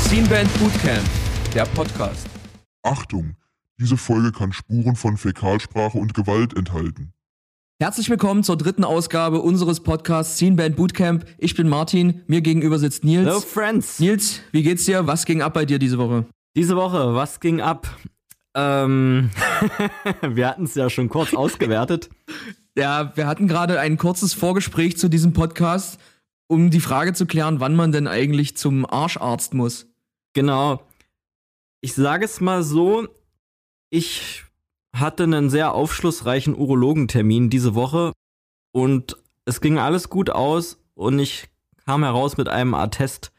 Scene Band Bootcamp, der Podcast. Achtung, diese Folge kann Spuren von Fäkalsprache und Gewalt enthalten. Herzlich willkommen zur dritten Ausgabe unseres Podcasts Scene Band Bootcamp. Ich bin Martin, mir gegenüber sitzt Nils. Hello Friends. Nils, wie geht's dir? Was ging ab bei dir diese Woche? Diese Woche, was ging ab? Ähm, wir hatten es ja schon kurz ausgewertet. Ja, wir hatten gerade ein kurzes Vorgespräch zu diesem Podcast, um die Frage zu klären, wann man denn eigentlich zum Arscharzt muss. Genau. Ich sage es mal so, ich hatte einen sehr aufschlussreichen Urologentermin diese Woche und es ging alles gut aus und ich kam heraus mit einem Attest,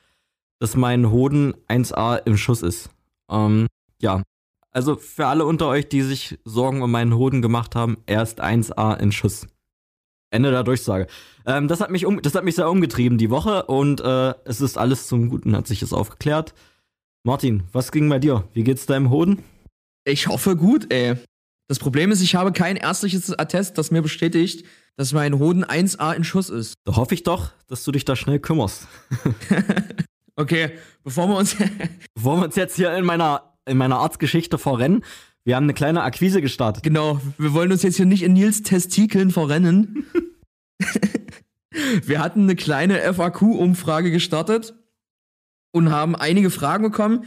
dass mein Hoden 1A im Schuss ist. Ähm, ja. Also für alle unter euch, die sich Sorgen um meinen Hoden gemacht haben, er ist 1A in Schuss. Ende der Durchsage. Ähm, das, hat mich um, das hat mich sehr umgetrieben die Woche und äh, es ist alles zum Guten, hat sich es aufgeklärt. Martin, was ging bei dir? Wie geht's deinem Hoden? Ich hoffe gut, ey. Das Problem ist, ich habe kein ärztliches Attest, das mir bestätigt, dass mein Hoden 1A in Schuss ist. Da hoffe ich doch, dass du dich da schnell kümmerst. okay, bevor wir uns. bevor wir uns jetzt hier in meiner, in meiner Arztgeschichte verrennen, wir haben eine kleine Akquise gestartet. Genau, wir wollen uns jetzt hier nicht in Nils Testikeln verrennen. wir hatten eine kleine FAQ-Umfrage gestartet und haben einige Fragen bekommen.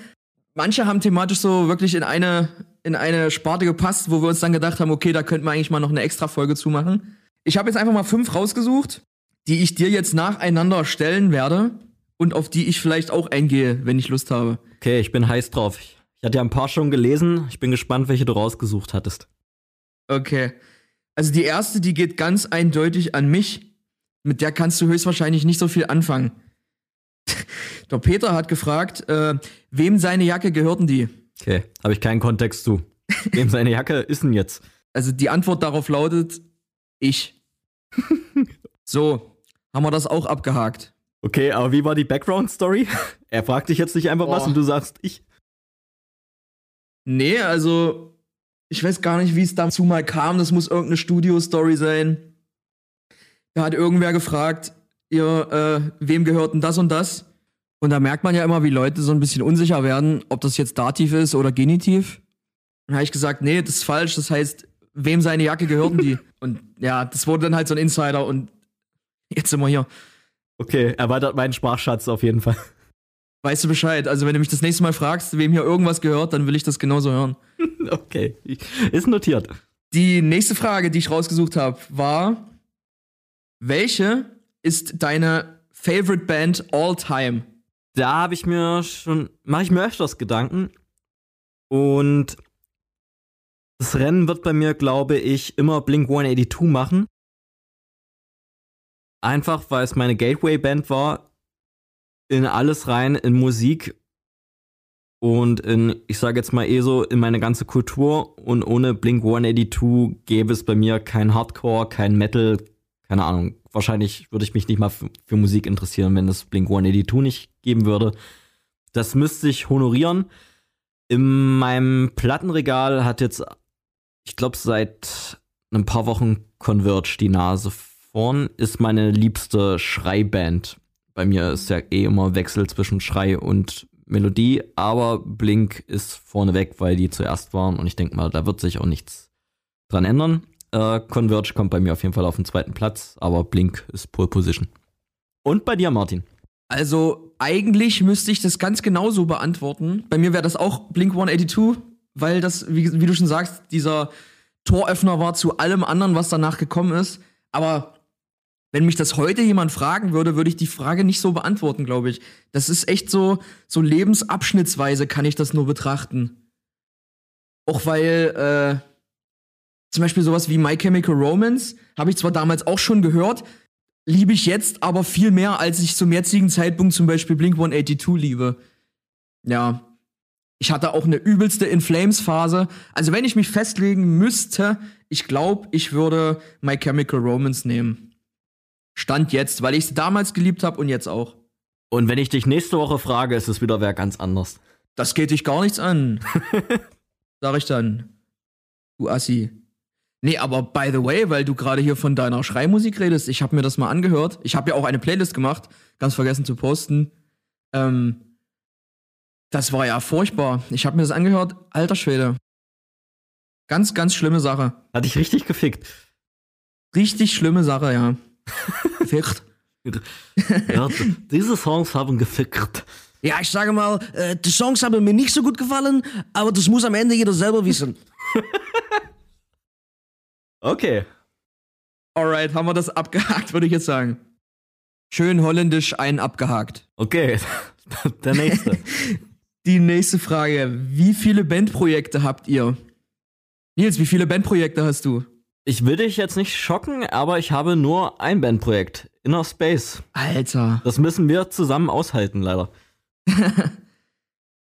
Manche haben thematisch so wirklich in eine, in eine Sparte gepasst, wo wir uns dann gedacht haben, okay, da könnten wir eigentlich mal noch eine extra Folge zumachen. Ich habe jetzt einfach mal fünf rausgesucht, die ich dir jetzt nacheinander stellen werde und auf die ich vielleicht auch eingehe, wenn ich Lust habe. Okay, ich bin heiß drauf. Ich hatte ja ein paar schon gelesen. Ich bin gespannt, welche du rausgesucht hattest. Okay. Also die erste, die geht ganz eindeutig an mich. Mit der kannst du höchstwahrscheinlich nicht so viel anfangen. Der Peter hat gefragt, äh, wem seine Jacke gehörten die? Okay, habe ich keinen Kontext zu. Wem seine Jacke ist denn jetzt? Also die Antwort darauf lautet, ich. so, haben wir das auch abgehakt. Okay, aber wie war die Background-Story? Er fragt dich jetzt nicht einfach Boah. was und du sagst ich. Nee, also ich weiß gar nicht, wie es dazu mal kam. Das muss irgendeine Studio-Story sein. Da hat irgendwer gefragt, ihr, äh, wem gehört denn das und das? Und da merkt man ja immer, wie Leute so ein bisschen unsicher werden, ob das jetzt Dativ ist oder Genitiv. Dann habe ich gesagt, nee, das ist falsch. Das heißt, wem seine Jacke gehörten die? und ja, das wurde dann halt so ein Insider und jetzt sind wir hier. Okay, erweitert meinen Sprachschatz auf jeden Fall. Weißt du Bescheid? Also, wenn du mich das nächste Mal fragst, wem hier irgendwas gehört, dann will ich das genauso hören. okay, ist notiert. Die nächste Frage, die ich rausgesucht habe, war: Welche ist deine Favorite Band all time? Da habe ich mir schon, mache ich mir öfters Gedanken. Und das Rennen wird bei mir, glaube ich, immer Blink 182 machen. Einfach, weil es meine Gateway-Band war. In alles rein, in Musik und in, ich sage jetzt mal eh so, in meine ganze Kultur. Und ohne Blink 182 gäbe es bei mir kein Hardcore, kein Metal, keine Ahnung. Wahrscheinlich würde ich mich nicht mal für, Musik interessieren, wenn es Blink 182 nicht geben würde. Das müsste ich honorieren. In meinem Plattenregal hat jetzt, ich glaube, seit ein paar Wochen Converge die Nase vorn, ist meine liebste Schreiband. Bei mir ist ja eh immer Wechsel zwischen Schrei und Melodie, aber Blink ist vorneweg, weil die zuerst waren und ich denke mal, da wird sich auch nichts dran ändern. Äh, Converge kommt bei mir auf jeden Fall auf den zweiten Platz, aber Blink ist Pole Position. Und bei dir, Martin? Also, eigentlich müsste ich das ganz genauso beantworten. Bei mir wäre das auch Blink 182, weil das, wie, wie du schon sagst, dieser Toröffner war zu allem anderen, was danach gekommen ist. Aber wenn mich das heute jemand fragen würde, würde ich die Frage nicht so beantworten, glaube ich. Das ist echt so, so lebensabschnittsweise kann ich das nur betrachten. Auch weil, äh, zum Beispiel sowas wie My Chemical Romance habe ich zwar damals auch schon gehört, liebe ich jetzt aber viel mehr, als ich zum jetzigen Zeitpunkt zum Beispiel Blink 182 liebe. Ja. Ich hatte auch eine übelste In Flames Phase. Also wenn ich mich festlegen müsste, ich glaube, ich würde My Chemical Romance nehmen. Stand jetzt, weil ich es damals geliebt habe und jetzt auch. Und wenn ich dich nächste Woche frage, ist es wieder wer ganz anders. Das geht dich gar nichts an. Sag ich dann. Du Assi. Nee, aber by the way, weil du gerade hier von deiner Schreimusik redest, ich habe mir das mal angehört. Ich habe ja auch eine Playlist gemacht, ganz vergessen zu posten. Ähm, das war ja furchtbar. Ich habe mir das angehört, alter Schwede. Ganz, ganz schlimme Sache. Hat dich richtig gefickt. Richtig schlimme Sache, ja. Gefickt. Ja, diese Songs haben gefickt. Ja, ich sage mal, äh, die Songs haben mir nicht so gut gefallen, aber das muss am Ende jeder selber wissen. Okay. Alright, haben wir das abgehakt, würde ich jetzt sagen. Schön holländisch einen abgehakt. Okay. Der nächste. Die nächste Frage. Wie viele Bandprojekte habt ihr? Nils, wie viele Bandprojekte hast du? Ich will dich jetzt nicht schocken, aber ich habe nur ein Bandprojekt. Inner Space. Alter. Das müssen wir zusammen aushalten, leider.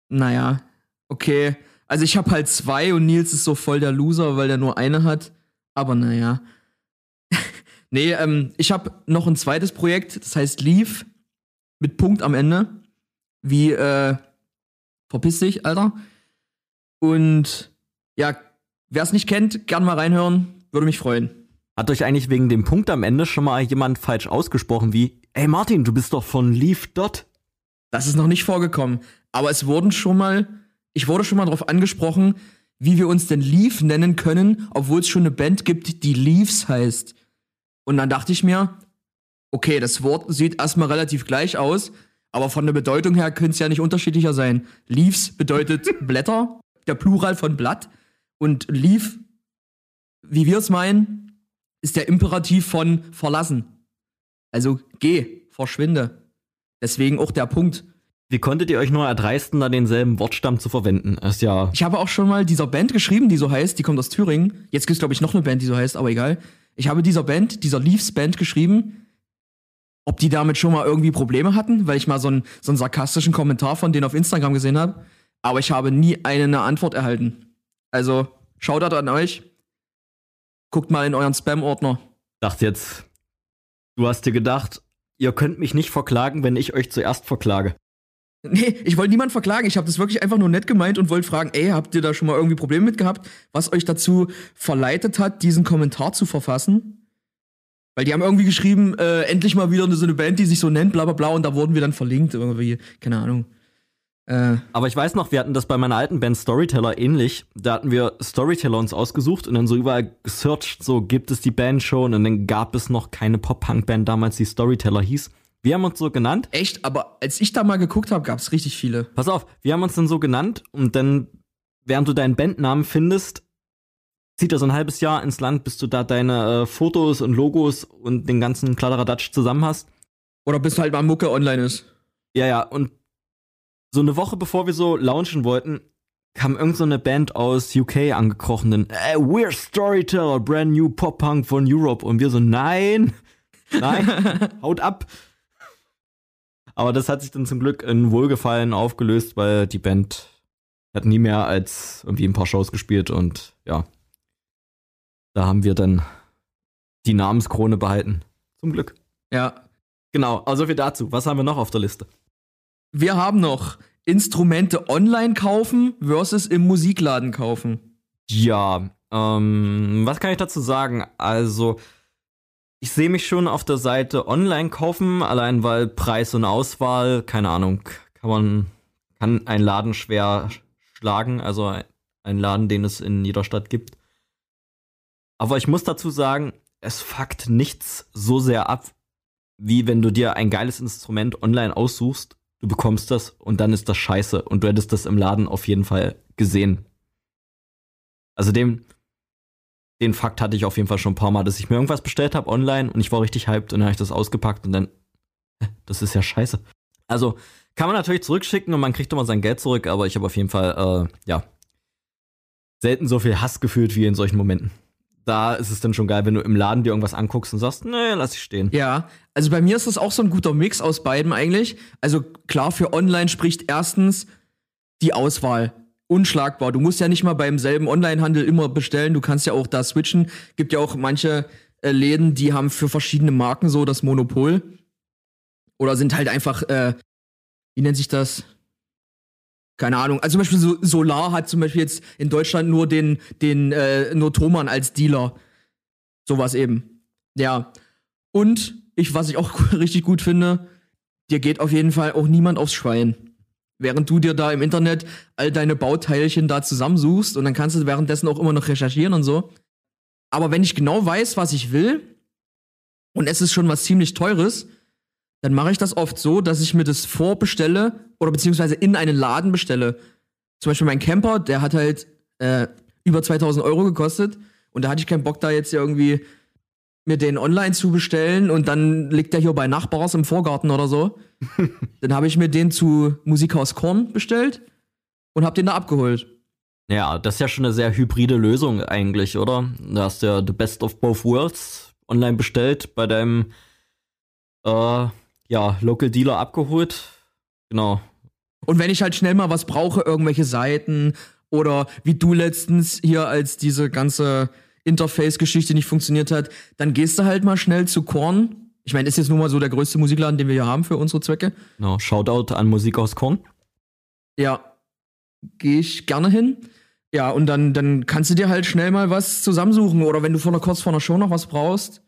Naja, okay. Also ich habe halt zwei und Nils ist so voll der Loser, weil der nur eine hat. Aber naja. nee, ähm, ich habe noch ein zweites Projekt, das heißt Leave mit Punkt am Ende. Wie, äh, verpiss dich, Alter. Und ja, wer es nicht kennt, gern mal reinhören, würde mich freuen. Hat euch eigentlich wegen dem Punkt am Ende schon mal jemand falsch ausgesprochen wie, ey Martin, du bist doch von Leaf Dot? Das ist noch nicht vorgekommen. Aber es wurden schon mal, ich wurde schon mal darauf angesprochen, wie wir uns denn Leaf nennen können, obwohl es schon eine Band gibt, die Leaves heißt. Und dann dachte ich mir, okay, das Wort sieht erstmal relativ gleich aus, aber von der Bedeutung her könnte es ja nicht unterschiedlicher sein. Leaves bedeutet Blätter, der Plural von Blatt. Und Leaf, wie wir es meinen, ist der Imperativ von verlassen. Also geh, verschwinde. Deswegen auch der Punkt. Wie konntet ihr euch nur erdreisten, da denselben Wortstamm zu verwenden? Ist ja. Ich habe auch schon mal dieser Band geschrieben, die so heißt, die kommt aus Thüringen. Jetzt gibt es, glaube ich, noch eine Band, die so heißt, aber egal. Ich habe dieser Band, dieser Leaves Band geschrieben, ob die damit schon mal irgendwie Probleme hatten, weil ich mal so einen, so einen sarkastischen Kommentar von denen auf Instagram gesehen habe. Aber ich habe nie eine Antwort erhalten. Also, Shoutout an euch. Guckt mal in euren Spam-Ordner. Dachte jetzt, du hast dir gedacht, ihr könnt mich nicht verklagen, wenn ich euch zuerst verklage. Nee, ich wollte niemanden verklagen. Ich habe das wirklich einfach nur nett gemeint und wollte fragen, ey, habt ihr da schon mal irgendwie Probleme mit gehabt, was euch dazu verleitet hat, diesen Kommentar zu verfassen? Weil die haben irgendwie geschrieben, äh, endlich mal wieder so eine Band, die sich so nennt, bla bla bla, und da wurden wir dann verlinkt, irgendwie, keine Ahnung. Äh, Aber ich weiß noch, wir hatten das bei meiner alten Band Storyteller ähnlich. Da hatten wir Storyteller uns ausgesucht und dann so überall gesearched, so gibt es die Band schon und dann gab es noch keine Pop-Punk-Band damals, die Storyteller hieß. Wir haben uns so genannt. echt, aber als ich da mal geguckt habe, gab es richtig viele. Pass auf, wir haben uns dann so genannt und dann, während du deinen Bandnamen findest, zieht er so ein halbes Jahr ins Land, bis du da deine äh, Fotos und Logos und den ganzen Kladderadatsch zusammen hast. Oder bis halt mal Mucke online ist. Ja, ja, und so eine Woche bevor wir so launchen wollten, kam irgend so eine Band aus UK angekrochen, dann, äh, we're Storyteller, brand new Pop-Punk von Europe. Und wir so, nein, nein, haut ab. Aber das hat sich dann zum Glück in Wohlgefallen aufgelöst, weil die Band hat nie mehr als irgendwie ein paar Shows gespielt und ja. Da haben wir dann die Namenskrone behalten. Zum Glück. Ja. Genau, also viel dazu. Was haben wir noch auf der Liste? Wir haben noch Instrumente online kaufen versus im Musikladen kaufen. Ja, ähm, was kann ich dazu sagen? Also, ich sehe mich schon auf der Seite online kaufen, allein weil Preis und Auswahl, keine Ahnung, kann man, kann ein Laden schwer schlagen, also ein, Laden, den es in jeder Stadt gibt. Aber ich muss dazu sagen, es fuckt nichts so sehr ab, wie wenn du dir ein geiles Instrument online aussuchst, du bekommst das und dann ist das scheiße und du hättest das im Laden auf jeden Fall gesehen. Also dem, den Fakt hatte ich auf jeden Fall schon ein paar Mal, dass ich mir irgendwas bestellt habe online und ich war richtig hyped und dann habe ich das ausgepackt und dann, das ist ja scheiße. Also kann man natürlich zurückschicken und man kriegt immer sein Geld zurück, aber ich habe auf jeden Fall, äh, ja, selten so viel Hass gefühlt wie in solchen Momenten. Da ist es dann schon geil, wenn du im Laden dir irgendwas anguckst und sagst, nee, lass ich stehen. Ja, also bei mir ist das auch so ein guter Mix aus beidem eigentlich. Also klar, für online spricht erstens die Auswahl. Unschlagbar. Du musst ja nicht mal beim selben Onlinehandel immer bestellen. Du kannst ja auch da switchen. Gibt ja auch manche äh, Läden, die haben für verschiedene Marken so das Monopol. Oder sind halt einfach, äh, wie nennt sich das? Keine Ahnung. Also zum Beispiel so Solar hat zum Beispiel jetzt in Deutschland nur den, den, äh, nur Thomann als Dealer. Sowas eben. Ja. Und ich, was ich auch richtig gut finde, dir geht auf jeden Fall auch niemand aufs Schwein. Während du dir da im Internet all deine Bauteilchen da zusammensuchst und dann kannst du währenddessen auch immer noch recherchieren und so. Aber wenn ich genau weiß, was ich will, und es ist schon was ziemlich teures, dann mache ich das oft so, dass ich mir das vorbestelle oder beziehungsweise in einen Laden bestelle. Zum Beispiel mein Camper, der hat halt äh, über 2000 Euro gekostet und da hatte ich keinen Bock, da jetzt irgendwie mir den online zu bestellen und dann liegt der hier bei Nachbars im Vorgarten oder so. dann habe ich mir den zu Musikhaus Korn bestellt und habe den da abgeholt. Ja, das ist ja schon eine sehr hybride Lösung eigentlich, oder? Da hast du ja The Best of Both Worlds online bestellt, bei deinem äh, ja, Local Dealer abgeholt. Genau. Und wenn ich halt schnell mal was brauche, irgendwelche Seiten oder wie du letztens hier, als diese ganze Interface-Geschichte nicht funktioniert hat, dann gehst du halt mal schnell zu Korn. Ich meine, ist jetzt nun mal so der größte Musikladen, den wir hier haben für unsere Zwecke. Genau, Shoutout an Musik aus Korn. Ja, gehe ich gerne hin. Ja, und dann, dann kannst du dir halt schnell mal was zusammensuchen. Oder wenn du vor einer, kurz vor einer Show noch was brauchst,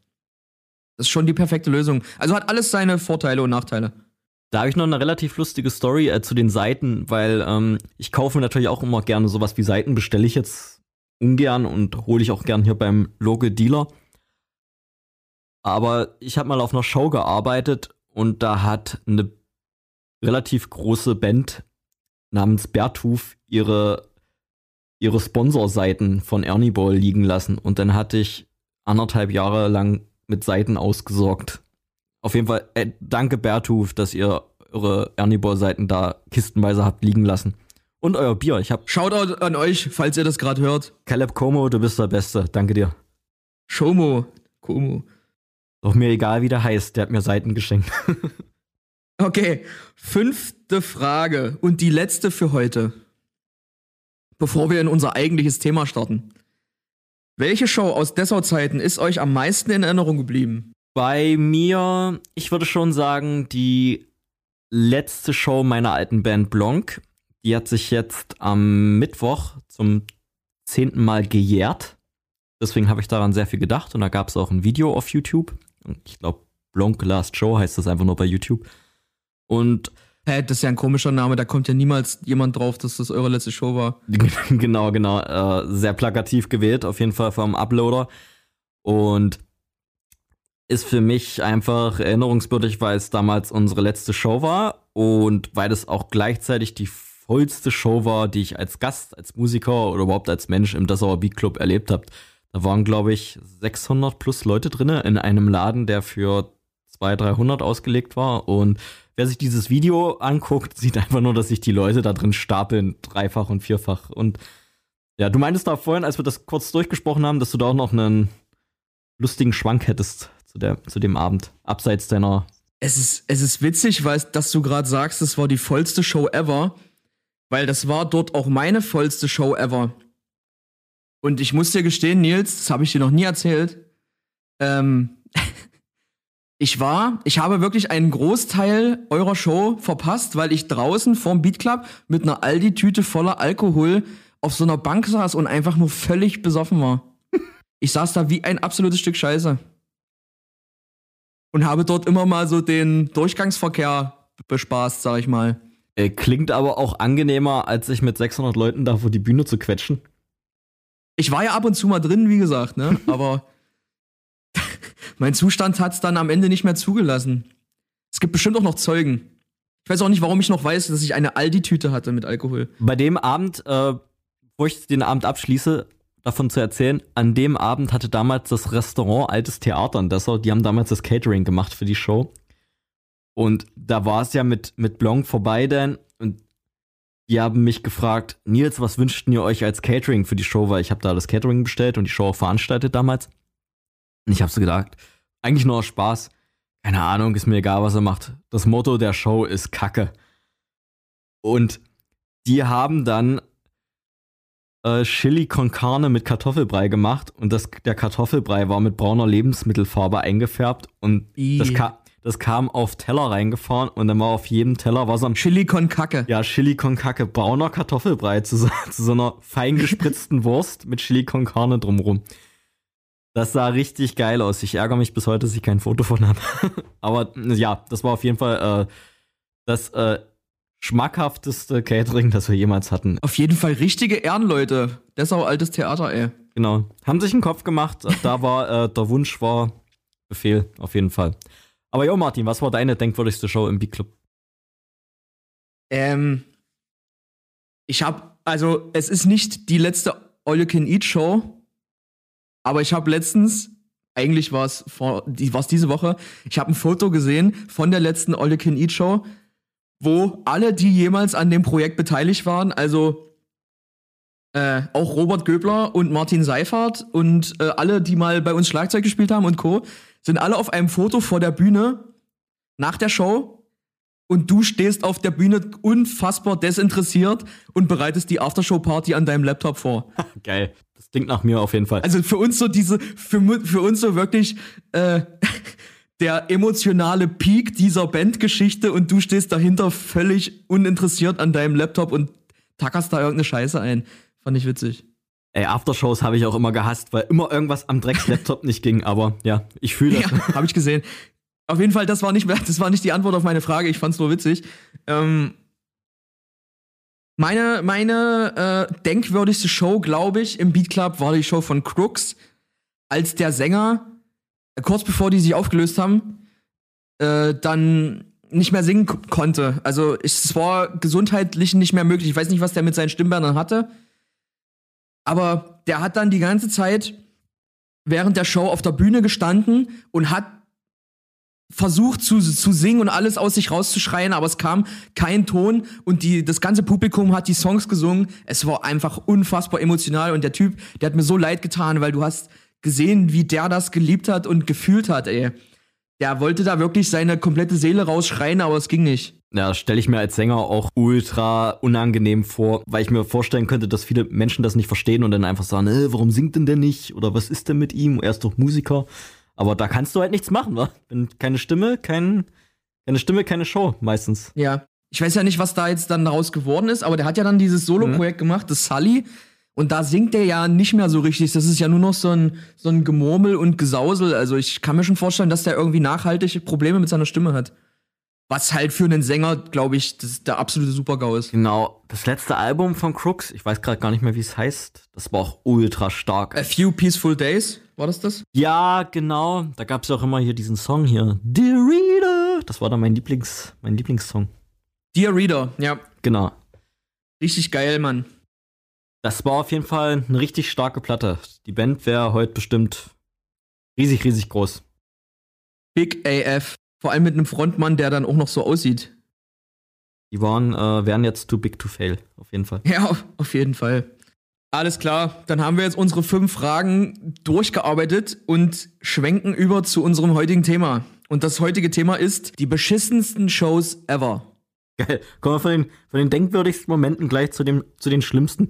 das ist schon die perfekte Lösung. Also hat alles seine Vorteile und Nachteile. Da habe ich noch eine relativ lustige Story äh, zu den Seiten, weil ähm, ich kaufe natürlich auch immer gerne sowas wie Seiten, bestelle ich jetzt ungern und hole ich auch gern hier beim Local Dealer. Aber ich habe mal auf einer Show gearbeitet und da hat eine relativ große Band namens Bertuf ihre, ihre Sponsorseiten von Ernie Ball liegen lassen. Und dann hatte ich anderthalb Jahre lang mit Seiten ausgesorgt. Auf jeden Fall, äh, danke Bertuf, dass ihr eure Ernibor-Seiten da kistenweise habt liegen lassen. Und euer Bier. Ich hab. Shoutout an euch, falls ihr das gerade hört. Caleb Como, du bist der Beste. Danke dir. Shomo. Como. Doch mir egal, wie der heißt. Der hat mir Seiten geschenkt. okay. Fünfte Frage und die letzte für heute. Bevor wir in unser eigentliches Thema starten. Welche Show aus Dessau-Zeiten ist euch am meisten in Erinnerung geblieben? Bei mir, ich würde schon sagen, die letzte Show meiner alten Band Blanc. Die hat sich jetzt am Mittwoch zum zehnten Mal gejährt. Deswegen habe ich daran sehr viel gedacht und da gab es auch ein Video auf YouTube. Ich glaube, Blanc Last Show heißt das einfach nur bei YouTube. Und Hä, das ist ja ein komischer Name, da kommt ja niemals jemand drauf, dass das eure letzte Show war. genau, genau. Äh, sehr plakativ gewählt, auf jeden Fall vom Uploader. Und ist für mich einfach erinnerungswürdig, weil es damals unsere letzte Show war und weil es auch gleichzeitig die vollste Show war, die ich als Gast, als Musiker oder überhaupt als Mensch im Dessauer Beat Club erlebt habe. Da waren, glaube ich, 600 plus Leute drin in einem Laden, der für 200, 300 ausgelegt war und wer sich dieses Video anguckt, sieht einfach nur, dass sich die Leute da drin stapeln, dreifach und vierfach. Und ja, du meintest da vorhin, als wir das kurz durchgesprochen haben, dass du da auch noch einen lustigen Schwank hättest zu, der, zu dem Abend, abseits deiner. Es ist, es ist witzig, weil dass du gerade sagst, das war die vollste Show ever, weil das war dort auch meine vollste Show ever. Und ich muss dir gestehen, Nils, das habe ich dir noch nie erzählt. Ähm, ich war, ich habe wirklich einen Großteil eurer Show verpasst, weil ich draußen vorm Beat Club mit einer Aldi-Tüte voller Alkohol auf so einer Bank saß und einfach nur völlig besoffen war. Ich saß da wie ein absolutes Stück Scheiße. Und habe dort immer mal so den Durchgangsverkehr bespaßt, sag ich mal. Äh, klingt aber auch angenehmer, als sich mit 600 Leuten da vor die Bühne zu quetschen. Ich war ja ab und zu mal drin, wie gesagt, ne? Aber mein Zustand hat es dann am Ende nicht mehr zugelassen. Es gibt bestimmt auch noch Zeugen. Ich weiß auch nicht, warum ich noch weiß, dass ich eine Aldi-Tüte hatte mit Alkohol. Bei dem Abend, äh, wo ich den Abend abschließe, davon zu erzählen, an dem Abend hatte damals das Restaurant Altes Theater in Dessau, die haben damals das Catering gemacht für die Show. Und da war es ja mit, mit Blanc vorbei dann und die haben mich gefragt, Nils, was wünschten ihr euch als Catering für die Show? Weil ich habe da das Catering bestellt und die Show auch veranstaltet damals. Und ich habe so gedacht, eigentlich nur aus Spaß. Keine Ahnung, ist mir egal, was er macht. Das Motto der Show ist Kacke. Und die haben dann äh, Chili con Carne mit Kartoffelbrei gemacht und das, der Kartoffelbrei war mit brauner Lebensmittelfarbe eingefärbt und das, Ka das kam auf Teller reingefahren und dann war auf jedem Teller war so ein Chili con Kacke. ja, Chili con Kacke, brauner Kartoffelbrei zu so, zu so einer fein gespritzten Wurst mit Chili con Carne drumrum. Das sah richtig geil aus. Ich ärgere mich bis heute, dass ich kein Foto von habe. Aber ja, das war auf jeden Fall äh, das äh, schmackhafteste Catering, das wir jemals hatten. Auf jeden Fall richtige Ehrenleute. Das ist auch altes Theater, ey. Genau. Haben sich einen Kopf gemacht. Da war äh, der Wunsch war Befehl, auf jeden Fall. Aber jo, Martin, was war deine denkwürdigste Show im Big Club? Ähm, ich hab, also es ist nicht die letzte All You Can Eat Show, aber ich habe letztens, eigentlich war es die war's diese Woche, ich habe ein Foto gesehen von der letzten All You Can Eat Show, wo alle, die jemals an dem Projekt beteiligt waren, also äh, auch Robert Göbler und Martin Seifert und äh, alle, die mal bei uns Schlagzeug gespielt haben und Co., sind alle auf einem Foto vor der Bühne nach der Show und du stehst auf der Bühne unfassbar desinteressiert und bereitest die Aftershow-Party an deinem Laptop vor. Geil. Das klingt nach mir auf jeden Fall. Also für uns so diese, für, für uns so wirklich äh, der emotionale Peak dieser Bandgeschichte und du stehst dahinter völlig uninteressiert an deinem Laptop und tackerst da irgendeine Scheiße ein. Fand ich witzig. Ey, Aftershows habe ich auch immer gehasst, weil immer irgendwas am Drecks-Laptop nicht ging. Aber ja, ich fühle das. Ja, habe ich gesehen. Auf jeden Fall, das war nicht, das war nicht die Antwort auf meine Frage. Ich fand's nur witzig. Ähm, meine meine äh, denkwürdigste Show, glaube ich, im Beat Club war die Show von Crooks, als der Sänger äh, kurz bevor die sich aufgelöst haben, äh, dann nicht mehr singen konnte. Also es war gesundheitlich nicht mehr möglich. Ich weiß nicht, was der mit seinen Stimmbändern hatte. Aber der hat dann die ganze Zeit während der Show auf der Bühne gestanden und hat versucht zu, zu singen und alles aus sich rauszuschreien, aber es kam kein Ton und die, das ganze Publikum hat die Songs gesungen. Es war einfach unfassbar emotional und der Typ, der hat mir so leid getan, weil du hast gesehen, wie der das geliebt hat und gefühlt hat, ey. Der wollte da wirklich seine komplette Seele rausschreien, aber es ging nicht. Ja, stelle ich mir als Sänger auch ultra unangenehm vor, weil ich mir vorstellen könnte, dass viele Menschen das nicht verstehen und dann einfach sagen, äh, warum singt denn der nicht? Oder was ist denn mit ihm? Er ist doch Musiker. Aber da kannst du halt nichts machen, wa? Keine Stimme, kein, keine Stimme, keine Show meistens. Ja. Ich weiß ja nicht, was da jetzt dann daraus geworden ist, aber der hat ja dann dieses Solo-Projekt gemacht, das Sully. Und da singt der ja nicht mehr so richtig. Das ist ja nur noch so ein, so ein Gemurmel und Gesausel. Also ich kann mir schon vorstellen, dass der irgendwie nachhaltige Probleme mit seiner Stimme hat. Was halt für einen Sänger, glaube ich, das der absolute Super-GAU ist. Genau, das letzte Album von Crooks, ich weiß gerade gar nicht mehr, wie es heißt, das war auch ultra stark. A Few Peaceful Days, war das das? Ja, genau. Da gab es auch immer hier diesen Song hier. Dear Reader. Das war dann mein Lieblings, mein Lieblingssong. Dear Reader, ja. Genau. Richtig geil, Mann. Das war auf jeden Fall eine richtig starke Platte. Die Band wäre heute bestimmt riesig, riesig groß. Big AF. Vor allem mit einem Frontmann, der dann auch noch so aussieht. Die waren, äh, wären jetzt too big to fail, auf jeden Fall. Ja, auf- jeden Fall. Alles klar, dann haben wir jetzt unsere fünf Fragen durchgearbeitet und schwenken über zu unserem heutigen Thema. Und das heutige Thema ist die beschissensten Shows ever. Geil. Kommen wir von den, von den denkwürdigsten Momenten gleich zu, dem, zu den schlimmsten.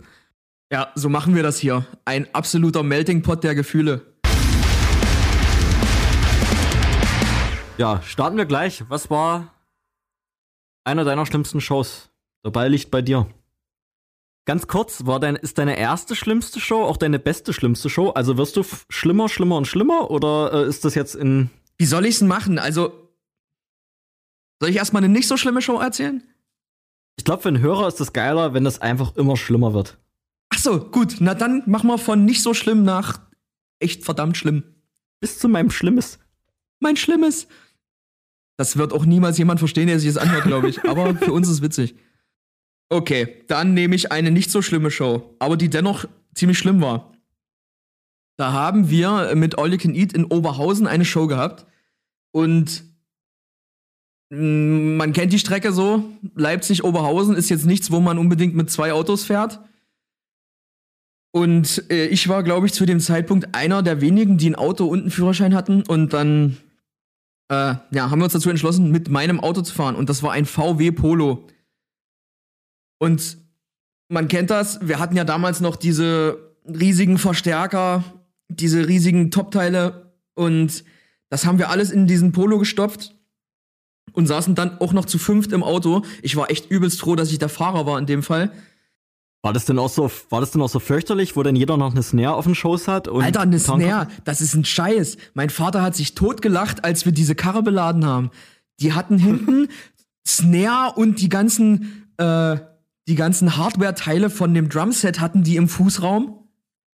Ja, so machen wir das hier. Ein absoluter Melting Pot der Gefühle. Ja, starten wir gleich. Was war einer deiner schlimmsten Shows? Der Ball liegt bei dir. Ganz kurz, war dein, ist deine erste schlimmste Show auch deine beste schlimmste Show? Also wirst du schlimmer, schlimmer und schlimmer oder äh, ist das jetzt in. Wie soll ich's denn machen? Also, soll ich erstmal eine nicht so schlimme Show erzählen? Ich glaube, für einen Hörer ist das geiler, wenn das einfach immer schlimmer wird. Ach so, gut. Na dann machen wir von nicht so schlimm nach echt verdammt schlimm. Bis zu meinem Schlimmes. Mein Schlimmes. Das wird auch niemals jemand verstehen, der sich das anhört, glaube ich. Aber für uns ist es witzig. Okay, dann nehme ich eine nicht so schlimme Show, aber die dennoch ziemlich schlimm war. Da haben wir mit All You Can Eat in Oberhausen eine Show gehabt. Und mh, man kennt die Strecke so. Leipzig-Oberhausen ist jetzt nichts, wo man unbedingt mit zwei Autos fährt. Und äh, ich war, glaube ich, zu dem Zeitpunkt einer der wenigen, die ein Auto und einen Führerschein hatten. Und dann äh, ja, haben wir uns dazu entschlossen, mit meinem Auto zu fahren. Und das war ein VW Polo. Und man kennt das, wir hatten ja damals noch diese riesigen Verstärker, diese riesigen Top-Teile. Und das haben wir alles in diesen Polo gestopft. und saßen dann auch noch zu fünft im Auto. Ich war echt übelst froh, dass ich der Fahrer war in dem Fall. War das denn auch so, war das denn auch so fürchterlich, wo dann jeder noch eine Snare auf den Schoß hat? Und Alter, eine Soundtrack- Snare, das ist ein Scheiß. Mein Vater hat sich totgelacht, als wir diese Karre beladen haben. Die hatten hinten Snare und die ganzen, äh, die ganzen Hardware-Teile von dem Drumset hatten die im Fußraum.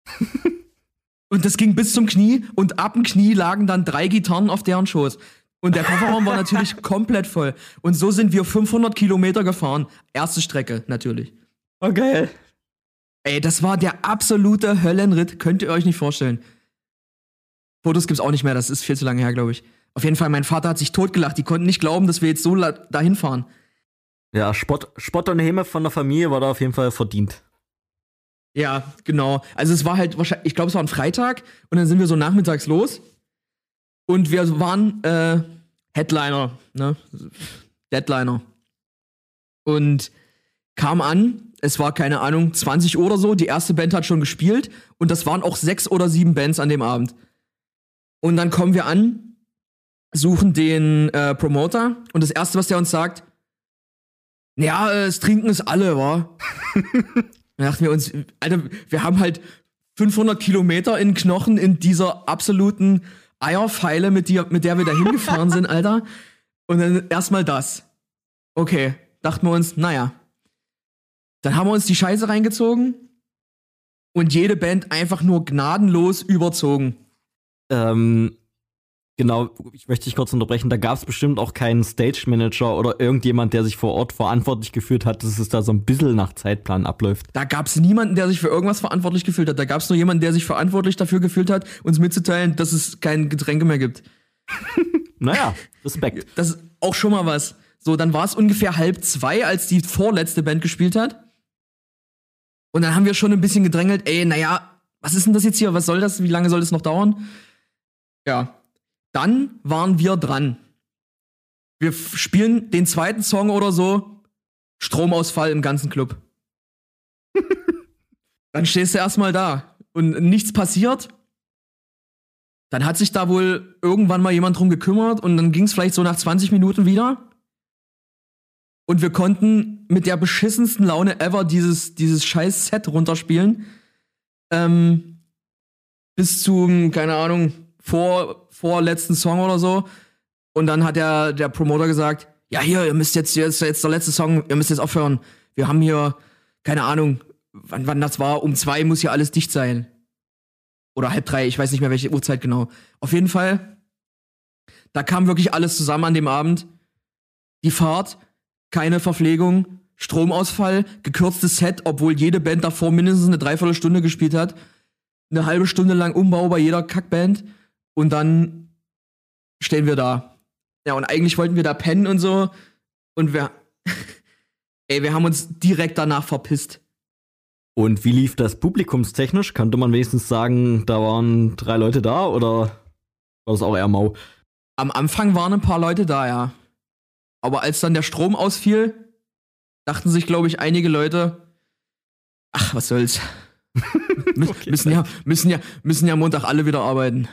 und das ging bis zum Knie und ab dem Knie lagen dann drei Gitarren auf deren Schoß. Und der Kofferraum war natürlich komplett voll. Und so sind wir 500 Kilometer gefahren. Erste Strecke, natürlich. Okay. Ey, das war der absolute Höllenritt, könnt ihr euch nicht vorstellen. Fotos gibt's auch nicht mehr, das ist viel zu lange her, glaube ich. Auf jeden Fall, mein Vater hat sich totgelacht. Die konnten nicht glauben, dass wir jetzt so dahin fahren. Ja, Spott, Spott und Häme von der Familie war da auf jeden Fall verdient. Ja, genau. Also es war halt wahrscheinlich, ich glaube, es war ein Freitag und dann sind wir so nachmittags los. Und wir waren äh, Headliner, ne? Deadliner. Und kam an, es war keine Ahnung, 20 Uhr oder so, die erste Band hat schon gespielt und das waren auch sechs oder sieben Bands an dem Abend. Und dann kommen wir an, suchen den äh, Promoter und das erste, was der uns sagt, ja, äh, es trinken es alle, wa? Da dachten wir uns, Alter, wir haben halt 500 Kilometer in Knochen in dieser absoluten Eierpfeile, mit, die, mit der wir da hingefahren sind, Alter. Und dann erstmal das. Okay, dachten wir uns, naja. Dann haben wir uns die Scheiße reingezogen und jede Band einfach nur gnadenlos überzogen. Ähm, genau, ich möchte dich kurz unterbrechen. Da gab es bestimmt auch keinen Stage Manager oder irgendjemand, der sich vor Ort verantwortlich gefühlt hat, dass es da so ein bisschen nach Zeitplan abläuft. Da gab es niemanden, der sich für irgendwas verantwortlich gefühlt hat. Da gab es nur jemanden, der sich verantwortlich dafür gefühlt hat, uns mitzuteilen, dass es kein Getränke mehr gibt. Naja, Respekt. Das ist auch schon mal was. So, dann war es ungefähr halb zwei, als die vorletzte Band gespielt hat. Und dann haben wir schon ein bisschen gedrängelt, ey, naja, was ist denn das jetzt hier? Was soll das? Wie lange soll das noch dauern? Ja. Dann waren wir dran. Wir spielen den zweiten Song oder so. Stromausfall im ganzen Club. dann stehst du erstmal da und nichts passiert. Dann hat sich da wohl irgendwann mal jemand drum gekümmert und dann ging es vielleicht so nach 20 Minuten wieder. Und wir konnten mit der beschissensten Laune ever dieses, dieses scheiß Set runterspielen. Ähm, bis zum, keine Ahnung, vor, vorletzten Song oder so. Und dann hat der, der Promoter gesagt, ja hier, ihr müsst jetzt, jetzt, jetzt der letzte Song, ihr müsst jetzt aufhören. Wir haben hier, keine Ahnung, wann, wann das war, um zwei muss hier alles dicht sein. Oder halb drei, ich weiß nicht mehr welche Uhrzeit genau. Auf jeden Fall, da kam wirklich alles zusammen an dem Abend. Die Fahrt, keine Verpflegung, Stromausfall, gekürztes Set, obwohl jede Band davor mindestens eine Dreiviertelstunde gespielt hat. Eine halbe Stunde lang Umbau bei jeder Kackband. Und dann stehen wir da. Ja, und eigentlich wollten wir da pennen und so. Und wir. Ey, wir haben uns direkt danach verpisst. Und wie lief das publikumstechnisch? Könnte man wenigstens sagen, da waren drei Leute da oder war das auch eher mau? Am Anfang waren ein paar Leute da, ja. Aber als dann der Strom ausfiel, dachten sich, glaube ich, einige Leute, ach, was soll's. Okay. müssen, ja, müssen, ja, müssen ja Montag alle wieder arbeiten.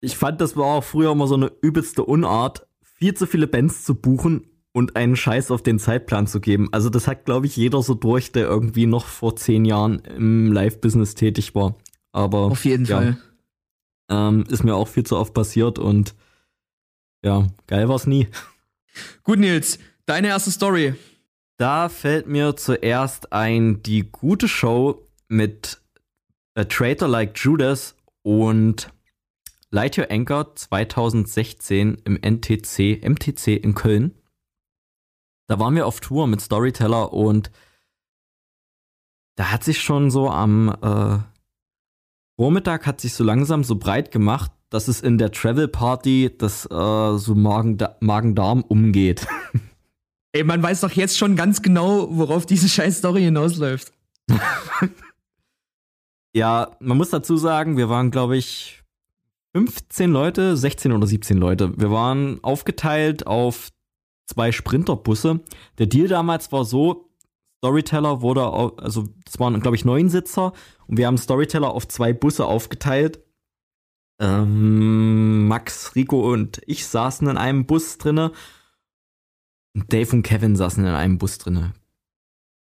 Ich fand, das war auch früher immer so eine übelste Unart, viel zu viele Bands zu buchen und einen Scheiß auf den Zeitplan zu geben. Also das hat, glaube ich, jeder so durch, der irgendwie noch vor zehn Jahren im Live-Business tätig war. Aber Auf jeden ja, Fall. Ähm, ist mir auch viel zu oft passiert und ja, geil war's nie. Gut, Nils, deine erste Story. Da fällt mir zuerst ein die gute Show mit A Traitor Like Judas und Light Your Anchor 2016 im NTC, MTC in Köln. Da waren wir auf Tour mit Storyteller und da hat sich schon so am äh, Vormittag hat sich so langsam so breit gemacht, dass es in der Travel Party das äh, so Magen- Magen-Darm umgeht. Ey, man weiß doch jetzt schon ganz genau, worauf diese scheiß Story hinausläuft. Ja, man muss dazu sagen, wir waren, glaube ich, 15 Leute, 16 oder 17 Leute. Wir waren aufgeteilt auf zwei Sprinterbusse. Der Deal damals war so, Storyteller wurde, also das waren, glaube ich, neun Sitzer und wir haben Storyteller auf zwei Busse aufgeteilt, ähm, Max, Rico und ich saßen in einem Bus drinne. Dave und Kevin saßen in einem Bus drinne.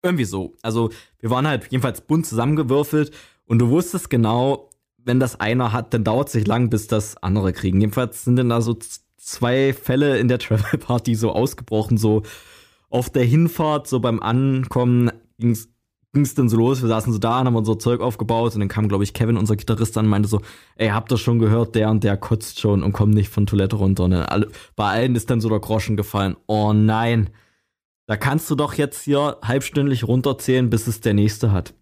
Irgendwie so. Also, wir waren halt jedenfalls bunt zusammengewürfelt und du wusstest genau, wenn das einer hat, dann dauert es sich lang, bis das andere kriegen. Jedenfalls sind dann da so zwei Fälle in der Travel Party so ausgebrochen, so auf der Hinfahrt, so beim Ankommen ging's ging's dann so los, wir saßen so da und haben unser Zeug aufgebaut und dann kam, glaube ich, Kevin, unser Gitarrist, an und meinte so, ey, habt ihr schon gehört, der und der kotzt schon und kommt nicht von Toilette runter. Und alle, bei allen ist dann so der Groschen gefallen. Oh nein, da kannst du doch jetzt hier halbstündlich runterzählen, bis es der nächste hat.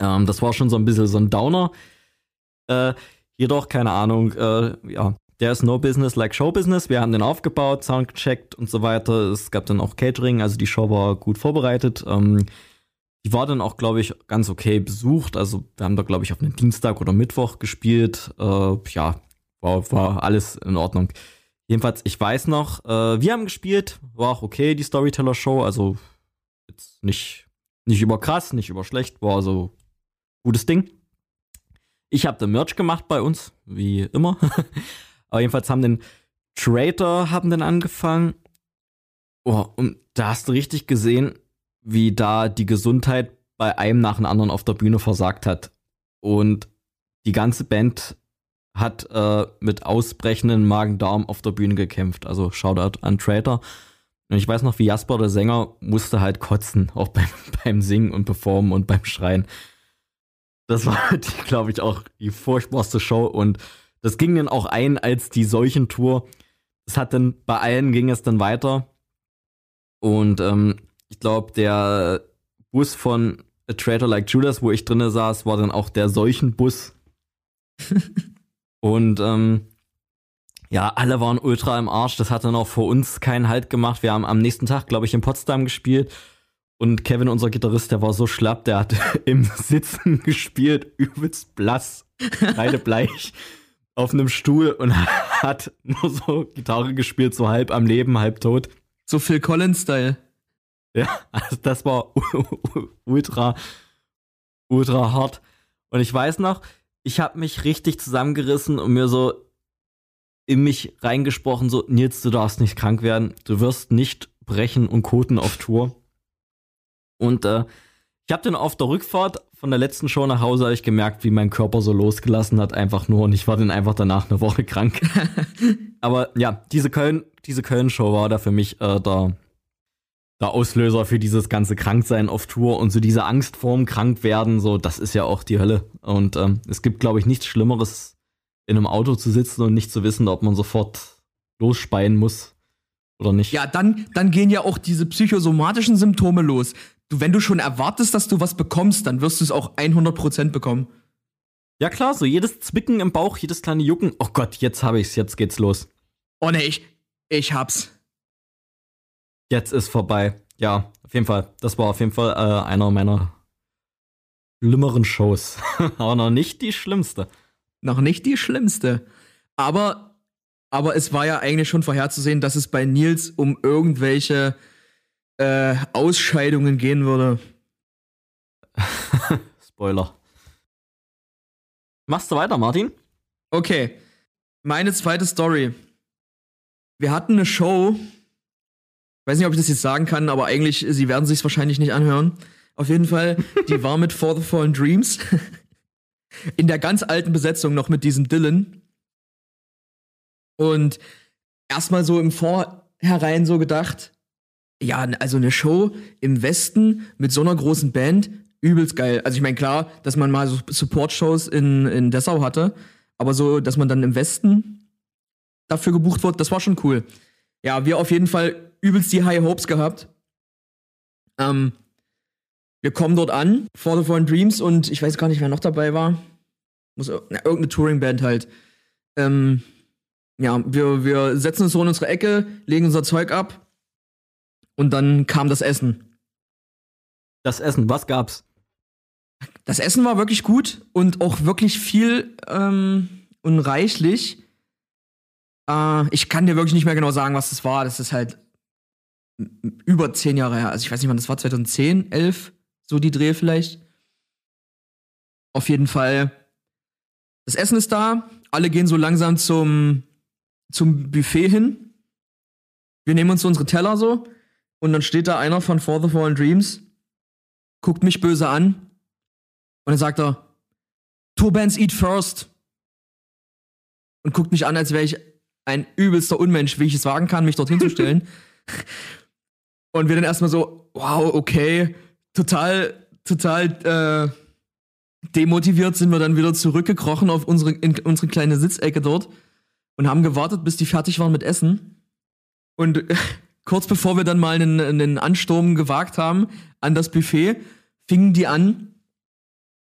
Ähm, das war schon so ein bisschen so ein Downer. Äh, jedoch, keine Ahnung, äh, ja, der ist no business like show business. Wir haben den aufgebaut, Sound gecheckt und so weiter. Es gab dann auch Catering, also die Show war gut vorbereitet. Ähm, die war dann auch, glaube ich, ganz okay besucht. Also wir haben da, glaube ich, auf einen Dienstag oder Mittwoch gespielt. Äh, ja, war, war alles in Ordnung. Jedenfalls, ich weiß noch, äh, wir haben gespielt, war auch okay, die Storyteller-Show. Also jetzt nicht, nicht über krass, nicht über schlecht, war so gutes Ding. Ich habe den Merch gemacht bei uns, wie immer. Aber jedenfalls haben den Traitor haben dann angefangen. Oh, und da hast du richtig gesehen, wie da die Gesundheit bei einem nach dem anderen auf der Bühne versagt hat. Und die ganze Band hat äh, mit ausbrechenden Magen-Darm auf der Bühne gekämpft. Also Shoutout an Traitor. Und ich weiß noch, wie Jasper, der Sänger, musste halt kotzen, auch beim, beim Singen und Performen und beim Schreien. Das war, glaube ich, auch die furchtbarste Show und das ging dann auch ein als die Seuchentour. Es hat dann, bei allen ging es dann weiter. Und ähm, ich glaube, der Bus von A Traitor Like Judas, wo ich drinne saß, war dann auch der Seuchenbus. und ähm, ja, alle waren ultra im Arsch. Das hat dann auch vor uns keinen Halt gemacht. Wir haben am nächsten Tag, glaube ich, in Potsdam gespielt. Und Kevin, unser Gitarrist, der war so schlapp, der hat im Sitzen gespielt, übelst blass, beide bleich auf einem Stuhl und hat nur so Gitarre gespielt, so halb am Leben, halb tot. So Phil Collins-Style. Ja, also das war ultra, ultra hart. Und ich weiß noch, ich habe mich richtig zusammengerissen und mir so in mich reingesprochen, so, Nils, du darfst nicht krank werden, du wirst nicht brechen und koten auf Tour. Und äh, ich habe dann auf der Rückfahrt von der letzten Show nach Hause ich gemerkt, wie mein Körper so losgelassen hat, einfach nur. Und ich war dann einfach danach eine Woche krank. Aber ja, diese Köln, diese Köln-Show war da für mich äh, der, der Auslöser für dieses ganze Kranksein auf Tour und so diese Angst vorm Krankwerden, so, das ist ja auch die Hölle. Und ähm, es gibt, glaube ich, nichts Schlimmeres, in einem Auto zu sitzen und nicht zu wissen, ob man sofort losspeien muss oder nicht. Ja, dann, dann gehen ja auch diese psychosomatischen Symptome los du, wenn du schon erwartest, dass du was bekommst, dann wirst du es auch 100% bekommen. Ja klar, so jedes Zwicken im Bauch, jedes kleine Jucken. Oh Gott, jetzt habe ich's, jetzt geht's los. Oh ne, ich, ich hab's. Jetzt ist vorbei. Ja, auf jeden Fall. Das war auf jeden Fall äh, einer meiner schlimmeren Shows. aber noch nicht die schlimmste. Noch nicht die schlimmste. Aber, aber es war ja eigentlich schon vorherzusehen, dass es bei Nils um irgendwelche äh, Ausscheidungen gehen würde. Spoiler. Machst du weiter, Martin? Okay. Meine zweite Story. Wir hatten eine Show. Weiß nicht, ob ich das jetzt sagen kann, aber eigentlich, sie werden sich wahrscheinlich nicht anhören. Auf jeden Fall, die war mit For the Fallen Dreams. In der ganz alten Besetzung noch mit diesem Dylan. Und erstmal so im Vorherein so gedacht, ja, also eine Show im Westen mit so einer großen Band, übelst geil. Also ich meine, klar, dass man mal so Support-Shows in, in Dessau hatte, aber so, dass man dann im Westen dafür gebucht wird, das war schon cool. Ja, wir auf jeden Fall übelst die High Hopes gehabt. Ähm, wir kommen dort an, For the Fallen Dreams, und ich weiß gar nicht, wer noch dabei war. Muss na, irgendeine Touring-Band halt. Ähm, ja, wir, wir setzen uns so in unsere Ecke, legen unser Zeug ab und dann kam das Essen. Das Essen, was gab's? Das Essen war wirklich gut und auch wirklich viel ähm, und reichlich. Äh, ich kann dir wirklich nicht mehr genau sagen, was das war. Das ist halt über zehn Jahre her. Also ich weiß nicht wann das war, 2010, 11, so die Dreh vielleicht. Auf jeden Fall. Das Essen ist da, alle gehen so langsam zum, zum Buffet hin. Wir nehmen uns unsere Teller so und dann steht da einer von For the Fallen Dreams, guckt mich böse an und dann sagt er, Turbans eat first. Und guckt mich an, als wäre ich ein übelster Unmensch, wie ich es wagen kann, mich dorthin zu stellen. und wir dann erstmal so, wow, okay, total, total äh, demotiviert sind wir dann wieder zurückgekrochen auf unsere, in unsere kleine Sitzecke dort und haben gewartet, bis die fertig waren mit Essen. Und kurz bevor wir dann mal einen, einen Ansturm gewagt haben an das Buffet, fingen die an,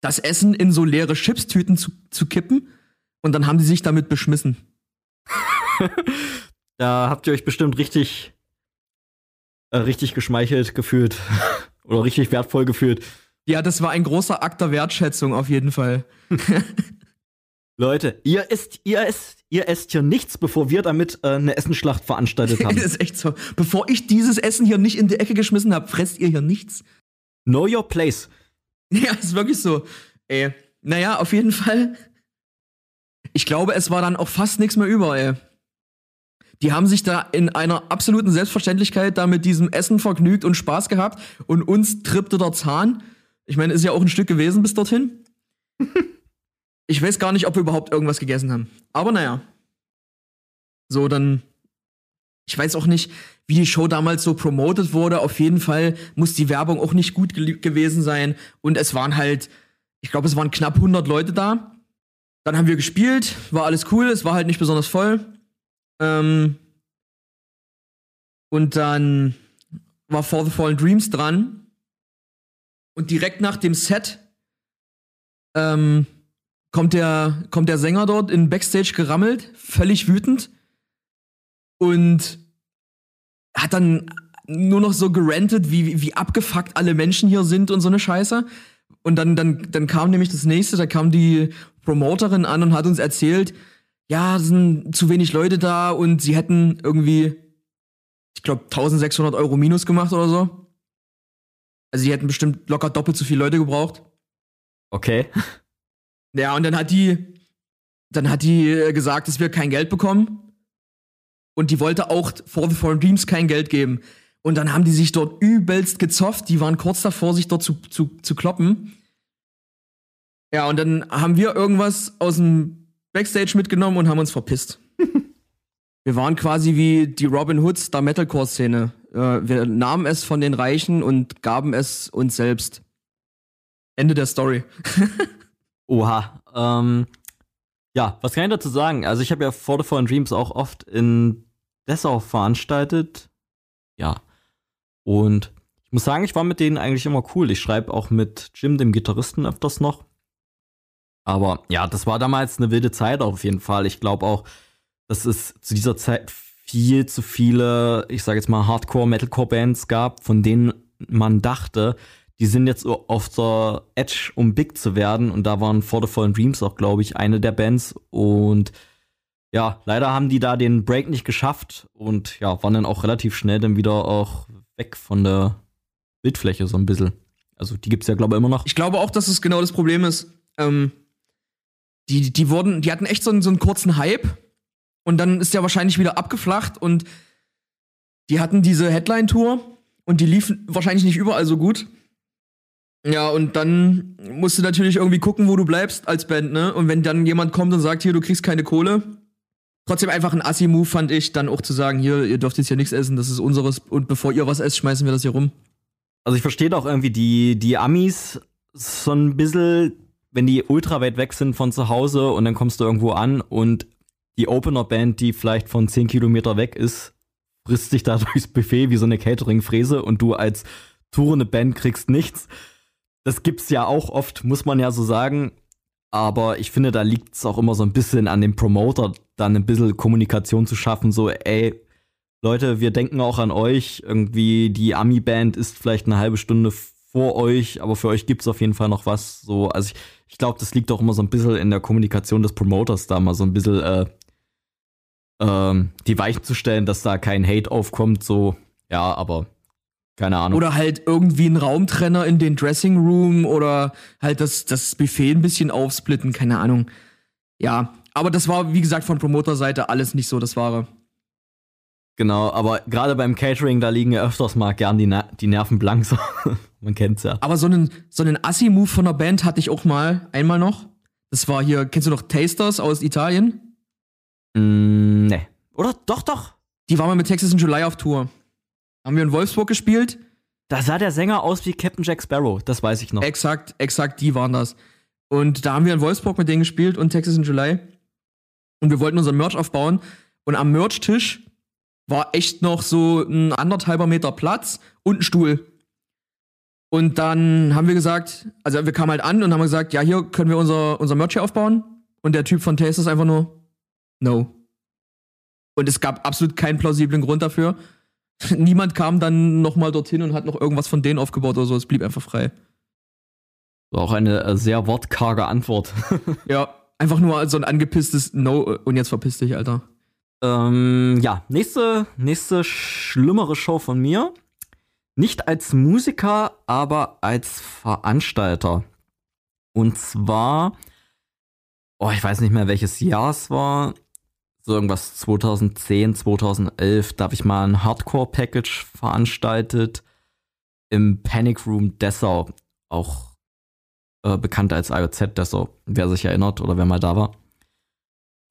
das Essen in so leere Chipstüten zu, zu kippen und dann haben die sich damit beschmissen. da habt ihr euch bestimmt richtig, äh, richtig geschmeichelt gefühlt oder richtig wertvoll gefühlt. Ja, das war ein großer Akt der Wertschätzung auf jeden Fall. Leute, ihr esst, ihr esst, ihr esst hier nichts, bevor wir damit äh, eine Essenschlacht veranstaltet haben. das ist echt so. Bevor ich dieses Essen hier nicht in die Ecke geschmissen habe, fresst ihr hier nichts. Know your place. Ja, ist wirklich so. Ey, naja, auf jeden Fall. Ich glaube, es war dann auch fast nichts mehr über, ey. Die haben sich da in einer absoluten Selbstverständlichkeit da mit diesem Essen vergnügt und Spaß gehabt und uns trippte der Zahn. Ich meine, ist ja auch ein Stück gewesen bis dorthin. ich weiß gar nicht, ob wir überhaupt irgendwas gegessen haben. Aber naja. So, dann. Ich weiß auch nicht, wie die Show damals so promoted wurde. Auf jeden Fall muss die Werbung auch nicht gut ge gewesen sein. Und es waren halt, ich glaube, es waren knapp 100 Leute da. Dann haben wir gespielt, war alles cool, es war halt nicht besonders voll. Ähm und dann war For the Fallen Dreams dran. Und direkt nach dem Set ähm, kommt, der, kommt der Sänger dort in Backstage gerammelt, völlig wütend. Und hat dann nur noch so gerantet, wie, wie abgefuckt alle Menschen hier sind und so eine Scheiße. Und dann, dann, dann kam nämlich das nächste, da kam die Promoterin an und hat uns erzählt, ja, es sind zu wenig Leute da und sie hätten irgendwie, ich glaube, 1600 Euro minus gemacht oder so. Also sie hätten bestimmt locker doppelt so viele Leute gebraucht. Okay. Ja, und dann hat die, dann hat die äh, gesagt, dass wir kein Geld bekommen. Und die wollte auch For the Fallen Dreams kein Geld geben. Und dann haben die sich dort übelst gezofft. Die waren kurz davor, sich dort zu, zu, zu kloppen. Ja, und dann haben wir irgendwas aus dem Backstage mitgenommen und haben uns verpisst. wir waren quasi wie die Robin Hoods der Metalcore-Szene. Äh, wir nahmen es von den Reichen und gaben es uns selbst. Ende der Story. Oha. Ähm, ja, was kann ich dazu sagen? Also ich habe ja For the Fallen Dreams auch oft in Dessau veranstaltet. Ja. Und ich muss sagen, ich war mit denen eigentlich immer cool. Ich schreibe auch mit Jim, dem Gitarristen, öfters noch. Aber ja, das war damals eine wilde Zeit auf jeden Fall. Ich glaube auch, dass es zu dieser Zeit viel zu viele, ich sage jetzt mal, Hardcore-Metalcore-Bands gab, von denen man dachte, die sind jetzt auf der Edge, um big zu werden. Und da waren For the Fallen Dreams auch, glaube ich, eine der Bands. Und ja, leider haben die da den Break nicht geschafft und ja, waren dann auch relativ schnell dann wieder auch weg von der Bildfläche so ein bisschen. Also die gibt's ja, glaube ich, immer noch. Ich glaube auch, dass es genau das Problem ist. Ähm, die, die wurden, die hatten echt so einen, so einen kurzen Hype und dann ist der wahrscheinlich wieder abgeflacht und die hatten diese Headline-Tour und die lief wahrscheinlich nicht überall so gut. Ja, und dann musst du natürlich irgendwie gucken, wo du bleibst als Band, ne? Und wenn dann jemand kommt und sagt, hier, du kriegst keine Kohle, trotzdem einfach ein Assi-Move fand ich, dann auch zu sagen, hier, ihr dürft jetzt hier nichts essen, das ist unseres und bevor ihr was esst, schmeißen wir das hier rum. Also ich verstehe doch irgendwie die, die Amis so ein bisschen, wenn die ultra weit weg sind von zu Hause und dann kommst du irgendwo an und die Opener-Band, die vielleicht von 10 Kilometer weg ist, frisst sich da durchs Buffet wie so eine Catering-Fräse und du als tourende Band kriegst nichts. Das gibt's ja auch oft, muss man ja so sagen. Aber ich finde, da liegt es auch immer so ein bisschen an dem Promoter, dann ein bisschen Kommunikation zu schaffen, so, ey, Leute, wir denken auch an euch. Irgendwie, die Ami-Band ist vielleicht eine halbe Stunde vor euch, aber für euch gibt's auf jeden Fall noch was. So, also ich, ich glaube, das liegt auch immer so ein bisschen in der Kommunikation des Promoters, da mal so ein bisschen äh, ähm, die Weichen zu stellen, dass da kein Hate aufkommt. So, ja, aber keine Ahnung. Oder halt irgendwie einen Raumtrenner in den Dressing Room oder halt das, das Buffet ein bisschen aufsplitten, keine Ahnung. Ja, Aber das war, wie gesagt, von Promoter-Seite alles nicht so das Wahre. Genau, aber gerade beim Catering, da liegen ja öfters mal gern die, Na die Nerven blank. So. Man kennt's ja. Aber so einen, so einen Assi-Move von der Band hatte ich auch mal, einmal noch. Das war hier, kennst du noch Tasters aus Italien? Mm, nee. Oder? Doch, doch. Die waren mal mit Texas in July auf Tour. Haben wir in Wolfsburg gespielt. Da sah der Sänger aus wie Captain Jack Sparrow, das weiß ich noch. Exakt, exakt, die waren das. Und da haben wir in Wolfsburg mit denen gespielt und Texas in July. Und wir wollten unser Merch aufbauen. Und am Merch-Tisch war echt noch so ein anderthalber Meter Platz und ein Stuhl. Und dann haben wir gesagt, also wir kamen halt an und haben gesagt, ja, hier können wir unser, unser Merch hier aufbauen. Und der Typ von Taste ist einfach nur, no. Und es gab absolut keinen plausiblen Grund dafür. Niemand kam dann nochmal dorthin und hat noch irgendwas von denen aufgebaut oder so. Es blieb einfach frei. War auch eine äh, sehr wortkarge Antwort. ja, einfach nur so ein angepisstes No und jetzt verpiss dich, Alter. Ähm, ja, nächste, nächste schlimmere Show von mir. Nicht als Musiker, aber als Veranstalter. Und zwar, oh, ich weiß nicht mehr, welches Jahr es war. So irgendwas 2010, 2011. Da habe ich mal ein Hardcore-Package veranstaltet im Panic Room Dessau. Auch äh, bekannt als IOZ Dessau, wer sich erinnert oder wer mal da war.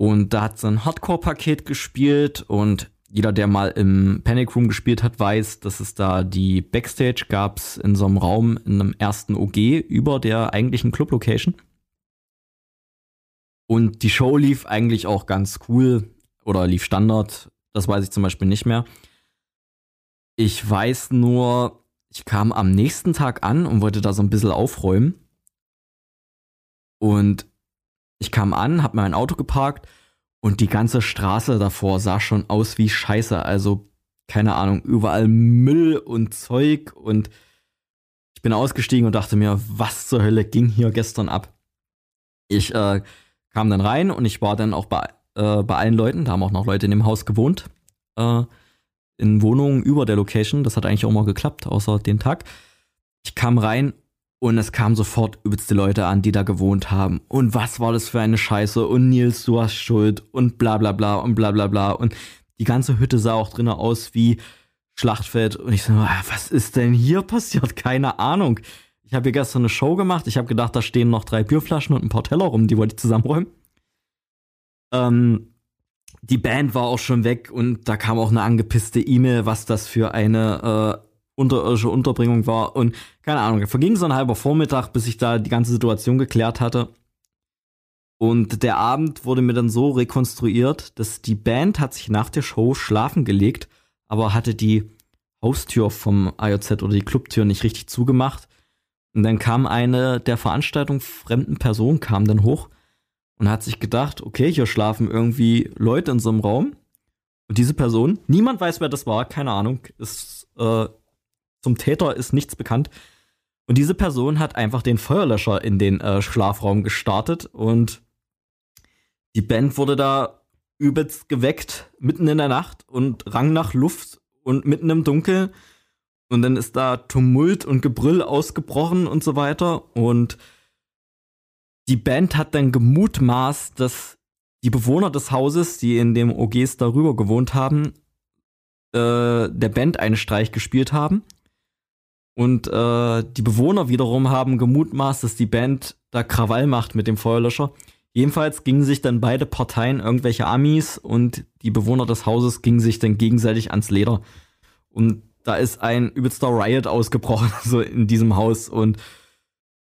Und da hat so ein Hardcore-Paket gespielt und jeder, der mal im Panic Room gespielt hat, weiß, dass es da die Backstage gab in so einem Raum in einem ersten OG über der eigentlichen Club-Location. Und die Show lief eigentlich auch ganz cool oder lief Standard. Das weiß ich zum Beispiel nicht mehr. Ich weiß nur, ich kam am nächsten Tag an und wollte da so ein bisschen aufräumen. Und ich kam an, hab mein Auto geparkt und die ganze Straße davor sah schon aus wie Scheiße. Also, keine Ahnung, überall Müll und Zeug und ich bin ausgestiegen und dachte mir, was zur Hölle ging hier gestern ab? Ich äh, kam dann rein und ich war dann auch bei, äh, bei allen Leuten, da haben auch noch Leute in dem Haus gewohnt, äh, in Wohnungen über der Location. Das hat eigentlich auch mal geklappt, außer den Tag. Ich kam rein und es kamen sofort übelste Leute an, die da gewohnt haben. Und was war das für eine Scheiße? Und Nils, du hast Schuld. Und bla bla bla und bla bla bla. Und die ganze Hütte sah auch drinnen aus wie Schlachtfeld. Und ich so, ah, was ist denn hier passiert? Keine Ahnung. Ich habe hier gestern eine Show gemacht. Ich habe gedacht, da stehen noch drei Bierflaschen und ein paar Teller rum. Die wollte ich zusammenräumen. Ähm, die Band war auch schon weg und da kam auch eine angepisste E-Mail, was das für eine äh, unterirdische Unterbringung war. Und keine Ahnung, verging so ein halber Vormittag, bis ich da die ganze Situation geklärt hatte. Und der Abend wurde mir dann so rekonstruiert, dass die Band hat sich nach der Show schlafen gelegt, aber hatte die Haustür vom IOZ oder die Clubtür nicht richtig zugemacht. Und dann kam eine der Veranstaltung fremden Person, kam dann hoch und hat sich gedacht, okay, hier schlafen irgendwie Leute in so einem Raum. Und diese Person, niemand weiß, wer das war, keine Ahnung, ist äh, zum Täter ist nichts bekannt. Und diese Person hat einfach den Feuerlöscher in den äh, Schlafraum gestartet und die Band wurde da übelst geweckt, mitten in der Nacht und rang nach Luft und mitten im Dunkeln. Und dann ist da Tumult und Gebrüll ausgebrochen und so weiter. Und die Band hat dann gemutmaßt, dass die Bewohner des Hauses, die in dem OGs darüber gewohnt haben, äh, der Band einen Streich gespielt haben. Und äh, die Bewohner wiederum haben gemutmaßt, dass die Band da Krawall macht mit dem Feuerlöscher. Jedenfalls gingen sich dann beide Parteien, irgendwelche Amis und die Bewohner des Hauses, gingen sich dann gegenseitig ans Leder. Und da ist ein übelster Riot ausgebrochen, so in diesem Haus. Und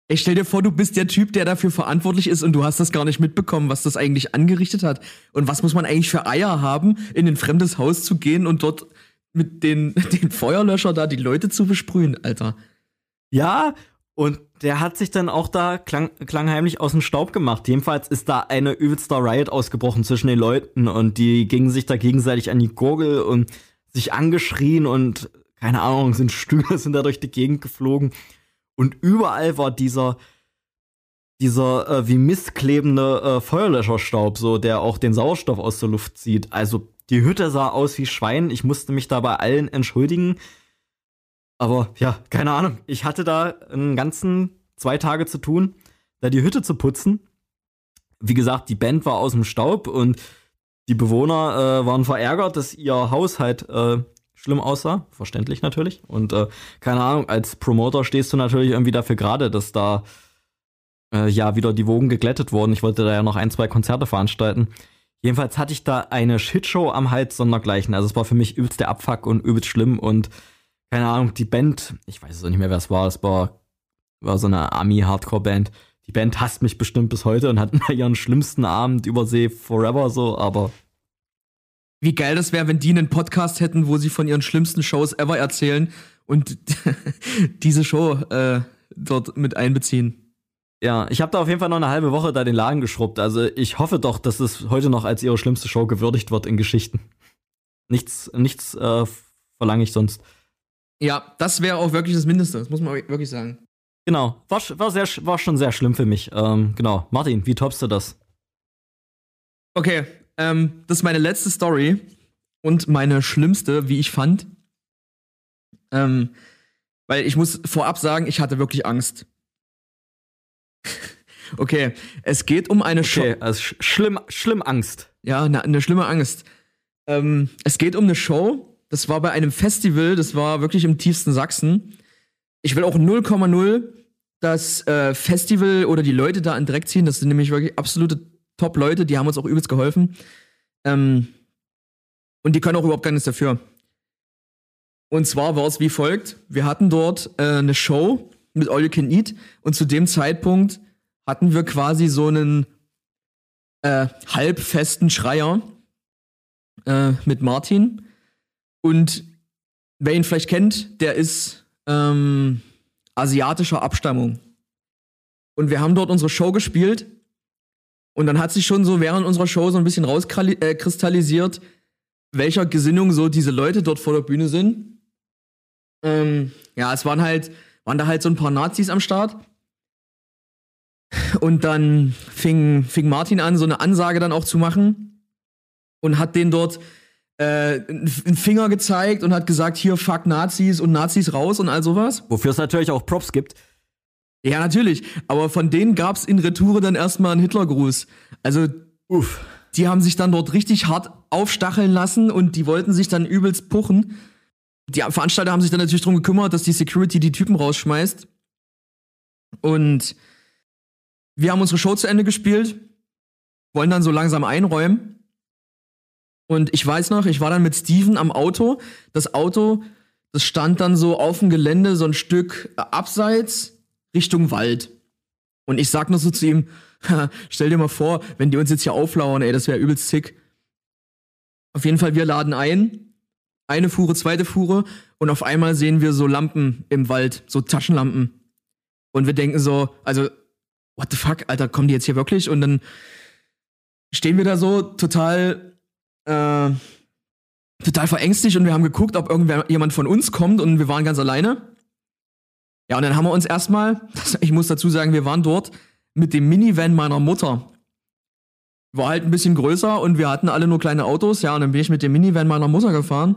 ich stell dir vor, du bist der Typ, der dafür verantwortlich ist und du hast das gar nicht mitbekommen, was das eigentlich angerichtet hat. Und was muss man eigentlich für Eier haben, in ein fremdes Haus zu gehen und dort mit den, den Feuerlöscher da die Leute zu besprühen, Alter. Ja, und der hat sich dann auch da klang, klangheimlich aus dem Staub gemacht. Jedenfalls ist da eine übelster Riot ausgebrochen zwischen den Leuten und die gingen sich da gegenseitig an die Gurgel und sich angeschrien und keine Ahnung, sind Stühle sind da durch die Gegend geflogen. Und überall war dieser, dieser äh, wie missklebende äh, Feuerlöscherstaub, so der auch den Sauerstoff aus der Luft zieht. Also die Hütte sah aus wie Schwein. Ich musste mich da bei allen entschuldigen. Aber ja, keine Ahnung. Ich hatte da einen ganzen zwei Tage zu tun, da die Hütte zu putzen. wie gesagt, die Band war aus dem Staub und die Bewohner äh, waren verärgert, dass ihr Haushalt äh, schlimm aussah. Verständlich natürlich. Und äh, keine Ahnung, als Promoter stehst du natürlich irgendwie dafür gerade, dass da äh, ja wieder die Wogen geglättet wurden. Ich wollte da ja noch ein, zwei Konzerte veranstalten. Jedenfalls hatte ich da eine Shitshow am Hals sondergleichen. Also es war für mich übelst der Abfuck und übelst schlimm und keine Ahnung, die Band, ich weiß es auch nicht mehr, wer es war, es war, war so eine Army-Hardcore-Band. Die Band hasst mich bestimmt bis heute und hat ihren schlimmsten Abend übersee forever so, aber. Wie geil das wäre, wenn die einen Podcast hätten, wo sie von ihren schlimmsten Shows ever erzählen und diese Show äh, dort mit einbeziehen. Ja, ich habe da auf jeden Fall noch eine halbe Woche da den Laden geschrubbt. Also ich hoffe doch, dass es heute noch als ihre schlimmste Show gewürdigt wird in Geschichten. Nichts, nichts äh, verlange ich sonst. Ja, das wäre auch wirklich das Mindeste, das muss man wirklich sagen. Genau, war, war, sehr, war schon sehr schlimm für mich. Ähm, genau, Martin, wie toppst du das? Okay, ähm, das ist meine letzte Story und meine schlimmste, wie ich fand. Ähm, weil ich muss vorab sagen, ich hatte wirklich Angst. okay, es geht um eine Show. Okay, also sch schlimm, schlimm Angst. Ja, eine, eine schlimme Angst. Ähm, es geht um eine Show. Das war bei einem Festival, das war wirklich im tiefsten Sachsen. Ich will auch 0,0 das äh, Festival oder die Leute da an Dreck ziehen. Das sind nämlich wirklich absolute Top-Leute, die haben uns auch übelst geholfen. Ähm, und die können auch überhaupt gar nichts dafür. Und zwar war es wie folgt: Wir hatten dort äh, eine Show mit All You Can Eat und zu dem Zeitpunkt hatten wir quasi so einen äh, halbfesten Schreier äh, mit Martin. Und wer ihn vielleicht kennt, der ist ähm, asiatischer Abstammung. Und wir haben dort unsere Show gespielt. Und dann hat sich schon so während unserer Show so ein bisschen rauskristallisiert, welcher Gesinnung so diese Leute dort vor der Bühne sind. Ähm, ja, es waren halt, waren da halt so ein paar Nazis am Start. Und dann fing, fing Martin an, so eine Ansage dann auch zu machen und hat den dort äh, einen Finger gezeigt und hat gesagt, hier fuck Nazis und Nazis raus und all sowas. Wofür es natürlich auch Props gibt. Ja, natürlich. Aber von denen gab's in Retour dann erstmal einen Hitlergruß. Also, uff. Die haben sich dann dort richtig hart aufstacheln lassen und die wollten sich dann übelst puchen. Die Veranstalter haben sich dann natürlich darum gekümmert, dass die Security die Typen rausschmeißt. Und wir haben unsere Show zu Ende gespielt, wollen dann so langsam einräumen. Und ich weiß noch, ich war dann mit Steven am Auto. Das Auto, das stand dann so auf dem Gelände, so ein Stück abseits Richtung Wald. Und ich sag noch so zu ihm, stell dir mal vor, wenn die uns jetzt hier auflauern, ey, das wäre übelst sick. Auf jeden Fall, wir laden ein. Eine Fuhre, zweite Fuhre. Und auf einmal sehen wir so Lampen im Wald, so Taschenlampen. Und wir denken so, also, what the fuck, Alter, kommen die jetzt hier wirklich? Und dann stehen wir da so total äh, total verängstigt und wir haben geguckt, ob irgendwer jemand von uns kommt und wir waren ganz alleine. Ja, und dann haben wir uns erstmal, ich muss dazu sagen, wir waren dort mit dem Minivan meiner Mutter. War halt ein bisschen größer und wir hatten alle nur kleine Autos, ja, und dann bin ich mit dem Minivan meiner Mutter gefahren.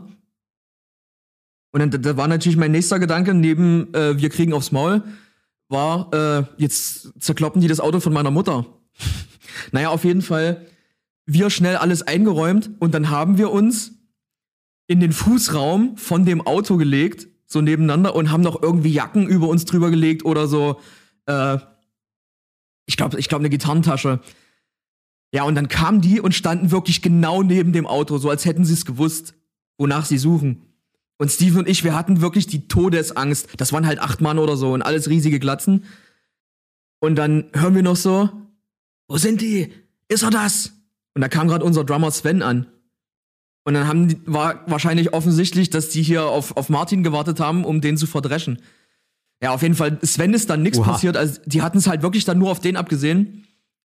Und dann da war natürlich mein nächster Gedanke, neben äh, wir kriegen aufs Maul, war, äh, jetzt zerkloppen die das Auto von meiner Mutter. naja, auf jeden Fall wir schnell alles eingeräumt und dann haben wir uns in den Fußraum von dem Auto gelegt, so nebeneinander und haben noch irgendwie Jacken über uns drüber gelegt oder so, äh, ich glaube, ich glaube eine Gitarrentasche. Ja, und dann kamen die und standen wirklich genau neben dem Auto, so als hätten sie es gewusst, wonach sie suchen. Und Steven und ich, wir hatten wirklich die Todesangst. Das waren halt acht Mann oder so und alles riesige Glatzen. Und dann hören wir noch so, wo sind die? Ist er das? Und da kam gerade unser Drummer Sven an. Und dann haben die, war wahrscheinlich offensichtlich, dass die hier auf, auf Martin gewartet haben, um den zu verdreschen. Ja, auf jeden Fall, Sven ist dann nichts passiert. Also, die hatten es halt wirklich dann nur auf den abgesehen.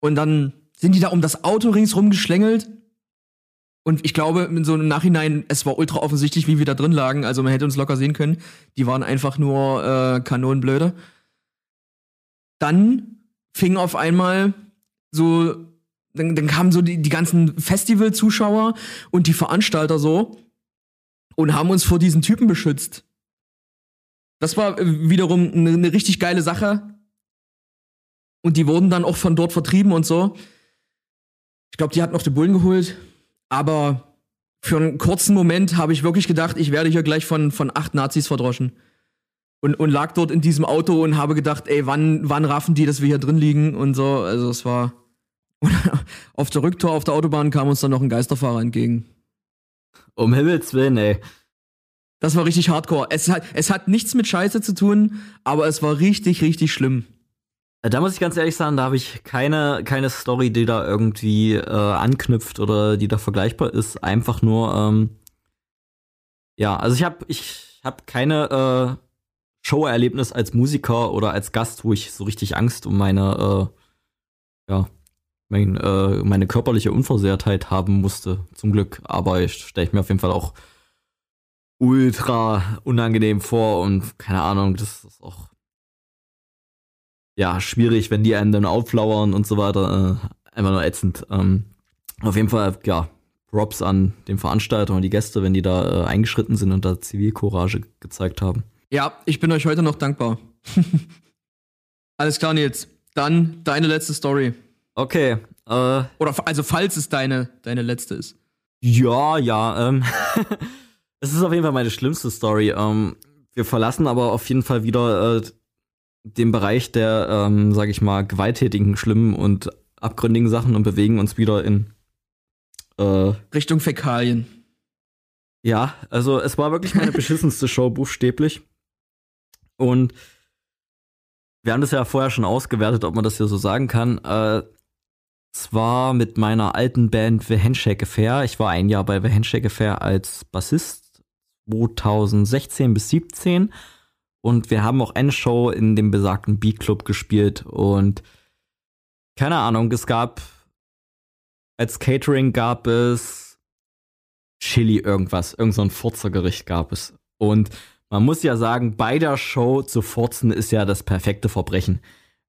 Und dann sind die da um das Auto ringsrum geschlängelt. Und ich glaube, in so einem Nachhinein, es war ultra offensichtlich, wie wir da drin lagen. Also man hätte uns locker sehen können. Die waren einfach nur äh, Kanonenblöde. Dann fing auf einmal so dann, dann kamen so die, die ganzen Festival-Zuschauer und die Veranstalter so und haben uns vor diesen Typen beschützt. Das war äh, wiederum eine, eine richtig geile Sache. Und die wurden dann auch von dort vertrieben und so. Ich glaube, die hat noch die Bullen geholt. Aber für einen kurzen Moment habe ich wirklich gedacht, ich werde hier gleich von, von acht Nazis verdroschen. Und, und lag dort in diesem Auto und habe gedacht, ey, wann, wann raffen die, dass wir hier drin liegen und so. Also es war. auf der Rücktour auf der Autobahn kam uns dann noch ein Geisterfahrer entgegen. Um Himmels Willen, ey. Das war richtig hardcore. Es hat, es hat nichts mit Scheiße zu tun, aber es war richtig, richtig schlimm. Äh, Da muss ich ganz ehrlich sagen, da habe ich keine, keine Story, die da irgendwie äh, anknüpft oder die da vergleichbar ist. Einfach nur, ähm, ja, also ich habe ich hab keine äh, Showerlebnis als Musiker oder als Gast, wo ich so richtig Angst um meine, äh, ja, mein, äh, meine körperliche Unversehrtheit haben musste, zum Glück. Aber ich stelle mir auf jeden Fall auch ultra unangenehm vor und keine Ahnung, das ist auch ja, schwierig, wenn die einen dann auflauern und so weiter. Äh, einfach nur ätzend. Ähm, auf jeden Fall, ja, Props an den Veranstalter und die Gäste, wenn die da äh, eingeschritten sind und da Zivilcourage gezeigt haben. Ja, ich bin euch heute noch dankbar. Alles klar, Nils. Dann deine letzte Story. Okay, äh, Oder also falls es deine, deine letzte ist. ja, ja, ähm, es ist auf jeden Fall meine schlimmste Story. Ähm, wir verlassen aber auf jeden Fall wieder äh, den Bereich der, ähm, sag ich mal, gewalttätigen, schlimmen und abgründigen Sachen und bewegen uns wieder in äh, Richtung Fäkalien. Ja, also es war wirklich meine beschissenste Show, buchstäblich. Und wir haben das ja vorher schon ausgewertet, ob man das hier so sagen kann. Äh, zwar mit meiner alten Band The Handshake Affair. Ich war ein Jahr bei The Handshake Affair als Bassist 2016 bis 17 und wir haben auch eine Show in dem besagten Beat Club gespielt und keine Ahnung, es gab als Catering gab es Chili irgendwas, irgend so ein Furzergericht gab es. Und man muss ja sagen, bei der Show zu furzen ist ja das perfekte Verbrechen.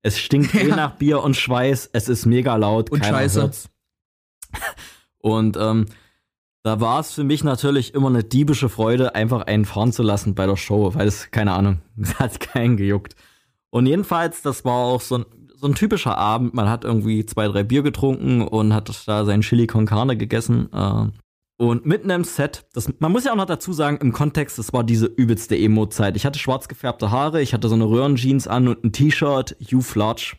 Es stinkt eh Ja. nach Bier und Schweiß, es ist mega laut, Und Scheiße. hört's. Und ähm, da war es für mich natürlich immer eine diebische Freude, einfach einen fahren zu lassen bei der Show, weil es, keine Ahnung, es hat keinen gejuckt. Und jedenfalls, das war auch so ein, so ein typischer Abend. Man hat irgendwie zwei, drei Bier getrunken und hat da sein Chili con Carne gegessen. Äh, und mitten im Set, das, man muss ja auch noch dazu sagen, im Kontext, das war diese übelste Emo-Zeit. Ich hatte schwarz gefärbte Haare, ich hatte so eine Röhrenjeans an und ein T-Shirt, You Flarch.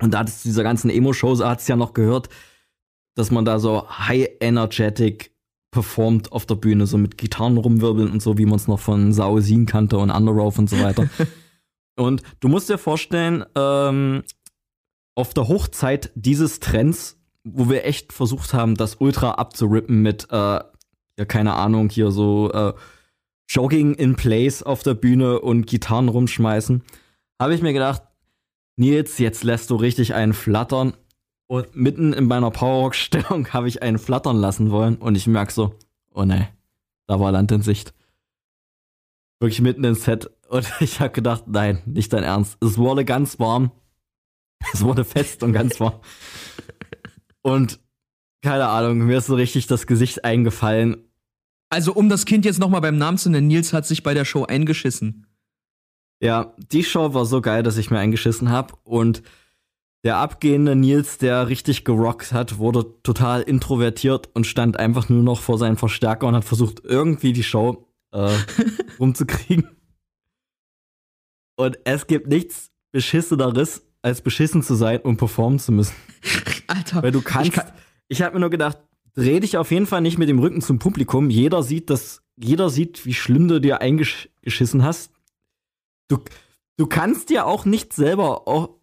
Und da hat es zu dieser ganzen Emo-Show, so hat es ja noch gehört, dass man da so high energetic performt auf der Bühne, so mit Gitarren rumwirbeln und so, wie man es noch von Sausin kannte und Underoath und so weiter. und du musst dir vorstellen, ähm, auf der Hochzeit dieses Trends, wo wir echt versucht haben, das Ultra abzurippen mit, äh, ja, keine Ahnung, hier so äh, Jogging in Place auf der Bühne und Gitarren rumschmeißen, habe ich mir gedacht, Nils, jetzt lässt du richtig einen flattern. Und mitten in meiner Powerrock-Stellung habe ich einen flattern lassen wollen und ich merke so, oh ne, da war Land in Sicht. Wirklich mitten ins Set und ich habe gedacht, nein, nicht dein Ernst. Es wurde ganz warm. Es wurde fest und ganz warm. Und keine Ahnung, mir ist so richtig das Gesicht eingefallen. Also, um das Kind jetzt nochmal beim Namen zu nennen, Nils hat sich bei der Show eingeschissen. Ja, die Show war so geil, dass ich mir eingeschissen habe und der abgehende Nils, der richtig gerockt hat, wurde total introvertiert und stand einfach nur noch vor seinem Verstärker und hat versucht, irgendwie die Show äh, rumzukriegen. Und es gibt nichts Beschisseneres, als beschissen zu sein und performen zu müssen. Alter. Weil du kannst. Ich kann- Ich, habe mir nur gedacht, dreh dich auf jeden Fall nicht mit dem Rücken zum Publikum. Jeder sieht das, jeder sieht, wie schlimm du dir eingeschissen hast. Du, du kannst dir auch nicht selber, auch,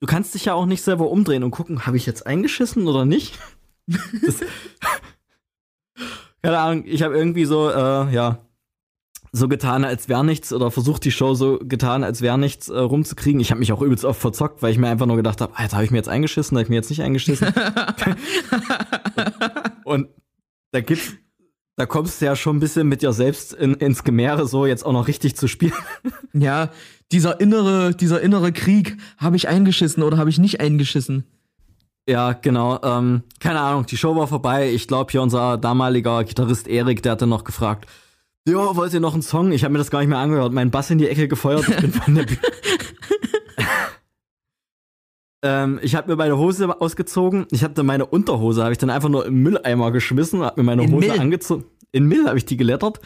du kannst dich ja auch nicht selber umdrehen und gucken, habe ich jetzt eingeschissen oder nicht? Das, keine Ahnung, ich habe irgendwie so, äh, ja, so getan, als wäre nichts oder versucht die Show so getan, als wäre nichts äh, rumzukriegen. Ich habe mich auch übelst oft verzockt, weil ich mir einfach nur gedacht habe, Alter, habe ich mir jetzt eingeschissen, habe ich mir jetzt nicht eingeschissen. Und da gibt's, da kommst du ja schon ein bisschen mit dir selbst in, ins Gemäre, so jetzt auch noch richtig zu spielen. Ja, dieser innere, dieser innere Krieg, habe ich eingeschissen oder habe ich nicht eingeschissen? Ja, genau. Ähm, keine Ahnung, die Show war vorbei. Ich glaube, hier unser damaliger Gitarrist Erik, der hatte noch gefragt, Jo, wollt ihr noch einen Song? Ich habe mir das gar nicht mehr angehört. Mein Bass in die Ecke gefeuert. Ich bin von der Bühne. Ähm, ich habe mir meine Hose ausgezogen. Ich habe dann meine Unterhose, habe ich dann einfach nur im Mülleimer geschmissen, habe mir meine In Hose Mill? angezogen. In Mill habe ich die gelettert.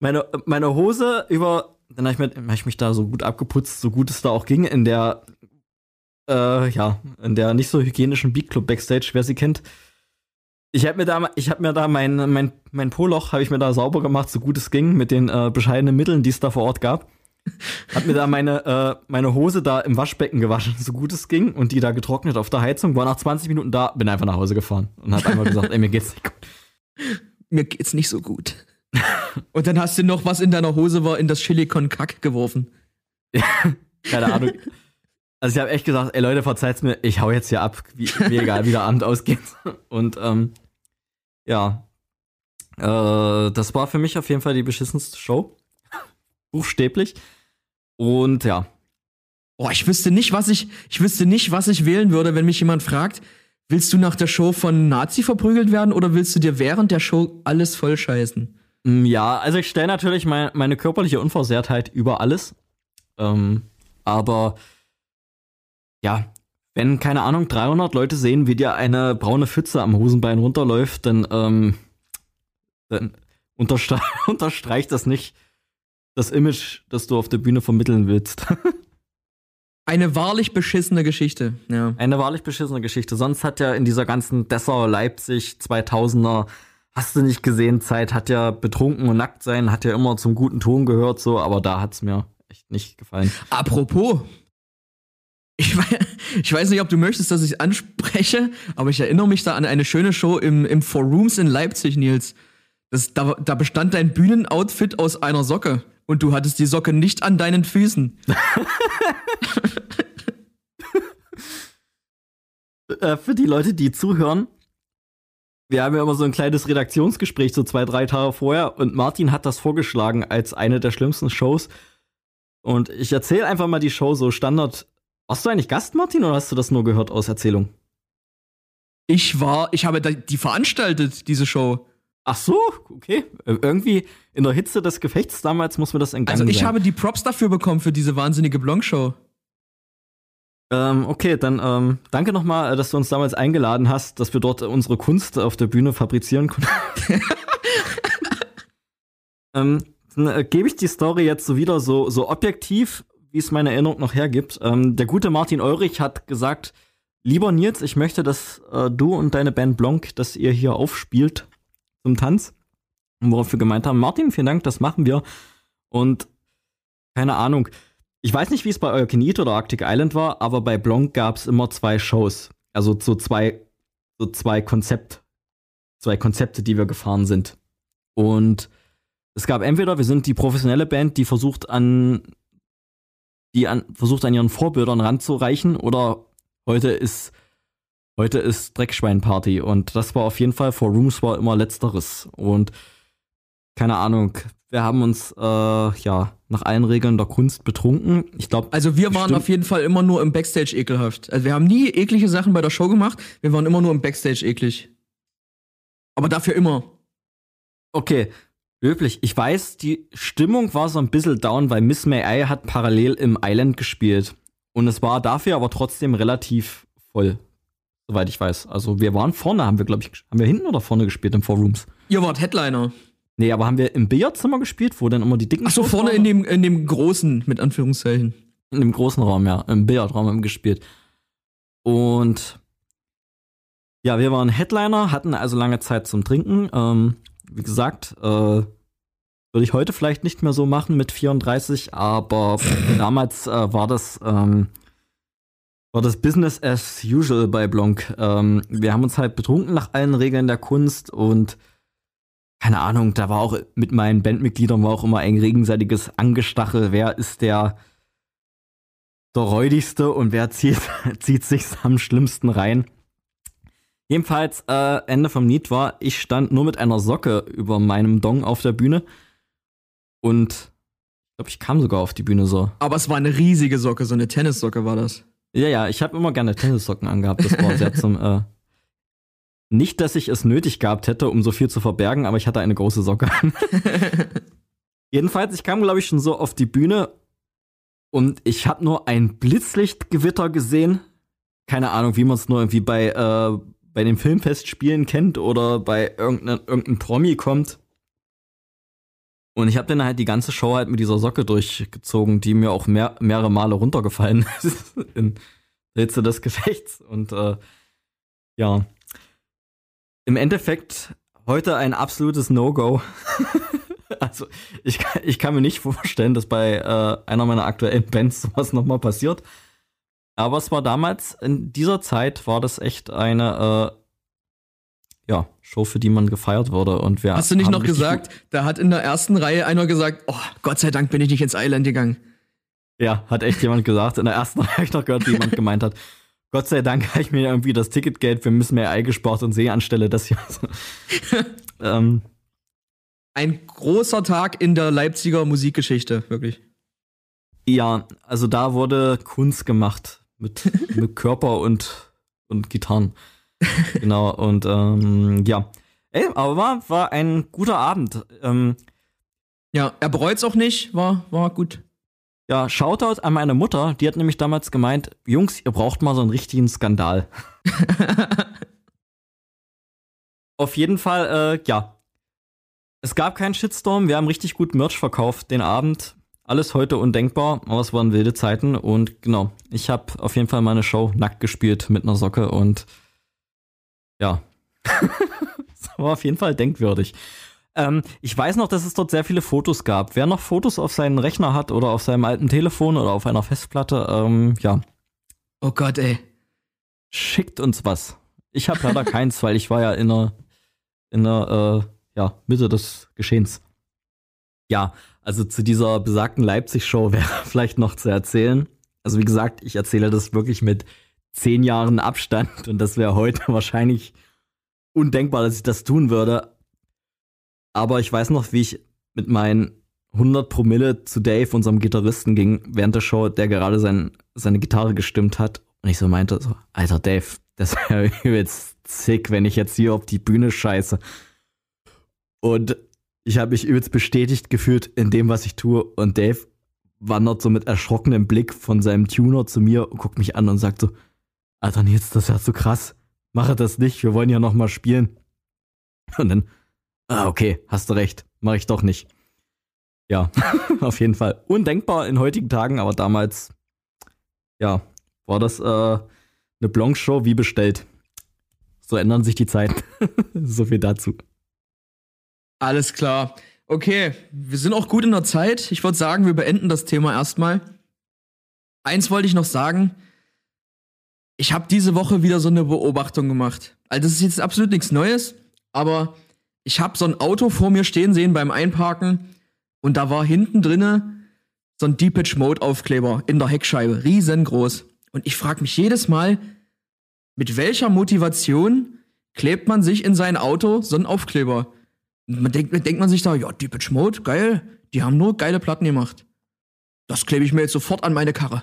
Meine, meine Hose über, dann habe ich, mir- hab ich mich da so gut abgeputzt, so gut es da auch ging, in der, äh, ja, in der nicht so hygienischen Beat Club Backstage, wer sie kennt. Ich habe mir da, ich habe mir da mein, mein, mein Poloch, habe ich mir da sauber gemacht, so gut es ging, mit den äh, bescheidenen Mitteln, die es da vor Ort gab. Hab mir da meine, äh, meine Hose da im Waschbecken gewaschen, so gut es ging, und die da getrocknet auf der Heizung, war nach 20 Minuten da, bin einfach nach Hause gefahren und hab einfach gesagt, ey, mir geht's nicht gut. Mir geht's nicht so gut. Und dann hast du noch, was in deiner Hose war, in das Chili con Kack geworfen. Keine Ahnung. Also ich habe echt gesagt, ey Leute, verzeiht's mir, ich hau jetzt hier ab, wie, mir egal, wie der Abend ausgeht. Und ähm, ja, äh, das war für mich auf jeden Fall die beschissenste Show. Buchstäblich. Und ja, Boah, ich wüsste nicht, was ich, ich wüsste nicht, was ich wählen würde, wenn mich jemand fragt, willst du nach der Show von Nazi verprügelt werden oder willst du dir während der Show alles vollscheißen? Mm, Ja, also ich stelle natürlich mein, meine körperliche Unversehrtheit über alles. Ähm, aber ja, wenn, keine Ahnung, 300 Leute sehen, wie dir eine braune Pfütze am Hosenbein runterläuft, dann, ähm, dann unterstre unterstreicht das nicht das Image, das du auf der Bühne vermitteln willst. Eine wahrlich beschissene Geschichte, ja. Eine wahrlich beschissene Geschichte. Sonst hat ja in dieser ganzen Dessau, Leipzig, 2000er, hast du nicht gesehen, Zeit, hat ja betrunken und nackt sein, hat ja immer zum guten Ton gehört, so, aber da hat's mir echt nicht gefallen. Apropos, ich weiß, ich weiß nicht, ob du möchtest, dass ich anspreche, aber ich erinnere mich da an eine schöne Show im, im Four Rooms in Leipzig, Nils. Das, da, da bestand dein Bühnenoutfit aus einer Socke und du hattest die Socke nicht an deinen Füßen. Äh, für die Leute, die zuhören, wir haben ja immer so ein kleines Redaktionsgespräch, so zwei, drei Tage vorher, und Martin hat das vorgeschlagen als eine der schlimmsten Shows. Und ich erzähle einfach mal die Show so Standard. Warst du eigentlich Gast, Martin, oder hast du das nur gehört aus Erzählung? Ich war, ich habe die veranstaltet, diese Show. Ach so, okay. Äh, Irgendwie in der Hitze des Gefechts damals muss mir das entgangen Also ich sein. habe die Props dafür bekommen für diese wahnsinnige Blanc-Show. Ähm, okay, dann ähm, danke nochmal, dass du uns damals eingeladen hast, dass wir dort unsere Kunst auf der Bühne fabrizieren konnten. ähm, dann äh, gebe ich die Story jetzt so wieder so, so objektiv, wie es meine Erinnerung noch hergibt. Ähm, der gute Martin Eurich hat gesagt, lieber Nils, ich möchte, dass äh, du und deine Band Blanc, dass ihr hier aufspielt zum Tanz. Worauf wir gemeint haben, Martin, vielen Dank, das machen wir. Und keine Ahnung, ich weiß nicht, wie es bei Eukenit oder Arctic Island war, aber bei Blanc gab es immer zwei Shows. Also so zwei, so zwei Konzept, zwei Konzepte, die wir gefahren sind. Und es gab entweder, wir sind die professionelle Band, die versucht an, die an, versucht an ihren Vorbildern ranzureichen, oder heute ist, heute ist Dreckschweinparty. Und das war auf jeden Fall, vor Rooms war immer letzteres. Und keine Ahnung, wir haben uns, äh, ja, nach allen Regeln der Kunst betrunken. Ich glaube, Also wir waren auf jeden Fall immer nur im Backstage ekelhaft. Also wir haben nie eklige Sachen bei der Show gemacht, wir waren immer nur im Backstage eklig. Aber dafür immer. Okay, löblich. Ich weiß, die Stimmung war so ein bisschen down, weil Miss May I hat parallel im Island gespielt. Und es war dafür aber trotzdem relativ voll. Soweit ich weiß. Also wir waren vorne, haben wir, glaube ich, haben wir hinten oder vorne gespielt im Four Rooms? Ihr wart Headliner. Nee, aber haben wir im Billardzimmer gespielt, wo dann immer die dicken Ach so, vorne waren? in dem, in dem großen, mit Anführungszeichen. In dem großen Raum, ja. Im Billardraum haben wir gespielt. Und ja, wir waren Headliner, hatten also lange Zeit zum Trinken. Ähm, wie gesagt, äh, würde ich heute vielleicht nicht mehr so machen mit 34, aber damals äh, war das ähm, war das Business as usual bei Blanc. Ähm, wir haben uns halt betrunken nach allen Regeln der Kunst und keine Ahnung, da war auch mit meinen Bandmitgliedern war auch immer ein gegenseitiges Angestachel. Wer ist der der räudigste und wer zieht, zieht sich am schlimmsten rein. Jedenfalls, äh, Ende vom Lied war, ich stand nur mit einer Socke über meinem Dong auf der Bühne und ich glaube, ich kam sogar auf die Bühne so. Aber es war eine riesige Socke, so eine Tennissocke war das. Ja, ja, ich habe immer gerne Tennissocken angehabt. Das war sehr zum. Äh, nicht, dass ich es nötig gehabt hätte, um so viel zu verbergen, aber ich hatte eine große Socke an. Jedenfalls, ich kam, glaube ich, schon so auf die Bühne und ich habe nur ein Blitzlichtgewitter gesehen keine Ahnung, wie man es nur irgendwie bei, äh, bei den Filmfestspielen kennt oder bei irgendeinem irgendein Promi kommt. Und ich habe dann halt die ganze Show halt mit dieser Socke durchgezogen, die mir auch mehr, mehrere Male runtergefallen ist in der Hitze des Gefechts. Und äh, ja, im Endeffekt heute ein absolutes No-Go. also ich, ich kann mir nicht vorstellen, dass bei äh, einer meiner aktuellen Bands sowas nochmal passiert. Aber es war damals, in dieser Zeit war das echt eine äh, ja, Show, für die man gefeiert wurde. Und wir Hast du nicht noch gesagt, da hat in der ersten Reihe einer gesagt, oh, Gott sei Dank bin ich nicht ins Island gegangen. Ja, hat echt jemand gesagt. In der ersten Reihe habe ich noch gehört, wie jemand gemeint hat, Gott sei Dank habe ich mir irgendwie das Ticketgeld für Miss May gespart und sehe anstelle das hier. ähm. Ein großer Tag in der Leipziger Musikgeschichte, wirklich. Ja, also da wurde Kunst gemacht mit, mit Körper und, und Gitarren. genau, und ähm, ja. Ey, aber war, war ein guter Abend. Ähm, ja, er bereut's auch nicht, war, war gut. Ja, Shoutout an meine Mutter, die hat nämlich damals gemeint, Jungs, ihr braucht mal so einen richtigen Skandal. Auf jeden Fall, äh, ja. Es gab keinen Shitstorm, wir haben richtig gut Merch verkauft den Abend. Alles heute undenkbar, aber es waren wilde Zeiten und genau, ich habe auf jeden Fall meine Show nackt gespielt mit einer Socke und ja. das war auf jeden Fall denkwürdig. Ähm, ich weiß noch, dass es dort sehr viele Fotos gab. Wer noch Fotos auf seinen Rechner hat oder auf seinem alten Telefon oder auf einer Festplatte, ähm, ja. Oh Gott, ey. Schickt uns was. Ich habe leider keins, weil ich war ja in der, in der äh, ja, Mitte des Geschehens. Ja, also zu dieser besagten Leipzig-Show wäre vielleicht noch zu erzählen. Also wie gesagt, ich erzähle das wirklich mit zehn Jahren Abstand und das wäre heute wahrscheinlich undenkbar, dass ich das tun würde. Aber ich weiß noch, wie ich mit meinen 100 Promille zu Dave, unserem Gitarristen, ging während der Show, der gerade sein, seine Gitarre gestimmt hat. Und ich so meinte, so, Alter Dave, das wäre übelst sick, wenn ich jetzt hier auf die Bühne scheiße. Und ich habe mich übelst bestätigt gefühlt in dem, was ich tue. Und Dave wandert so mit erschrockenem Blick von seinem Tuner zu mir und guckt mich an und sagt so, Alter Nils, das ist ja so krass. Mache das nicht, wir wollen ja noch mal spielen. Und dann ah, okay, hast du recht, mache ich doch nicht. Ja, auf jeden Fall. Undenkbar in heutigen Tagen, aber damals, ja, war das äh, eine Blanc-Show wie bestellt. So ändern sich die Zeiten. so viel dazu. Alles klar. Okay, wir sind auch gut in der Zeit. Ich würde sagen, wir beenden das Thema erstmal. Eins wollte ich noch sagen. Ich habe diese Woche wieder so eine Beobachtung gemacht. Also das ist jetzt absolut nichts Neues, aber ich habe so ein Auto vor mir stehen sehen beim Einparken und da war hinten drinne so ein Deepage Mode Aufkleber in der Heckscheibe, riesengroß. Und ich frage mich jedes Mal, mit welcher Motivation klebt man sich in sein Auto so einen Aufkleber? Und man denkt, denkt man sich da, ja, Deepage Mode, geil, die haben nur geile Platten gemacht. Das klebe ich mir jetzt sofort an meine Karre.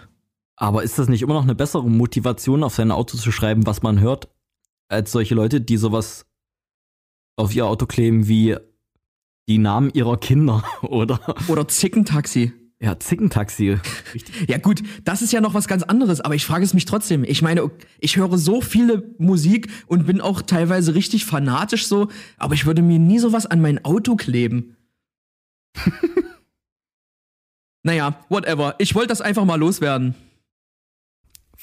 Aber ist das nicht immer noch eine bessere Motivation, auf sein Auto zu schreiben, was man hört, als solche Leute, die sowas auf ihr Auto kleben wie die Namen ihrer Kinder oder oder Zickentaxi. Ja, Zickentaxi. ja gut, das ist ja noch was ganz anderes, aber ich frage es mich trotzdem. Ich meine, ich höre so viele Musik und bin auch teilweise richtig fanatisch so, aber ich würde mir nie sowas an mein Auto kleben. naja, whatever. Ich wollte das einfach mal loswerden.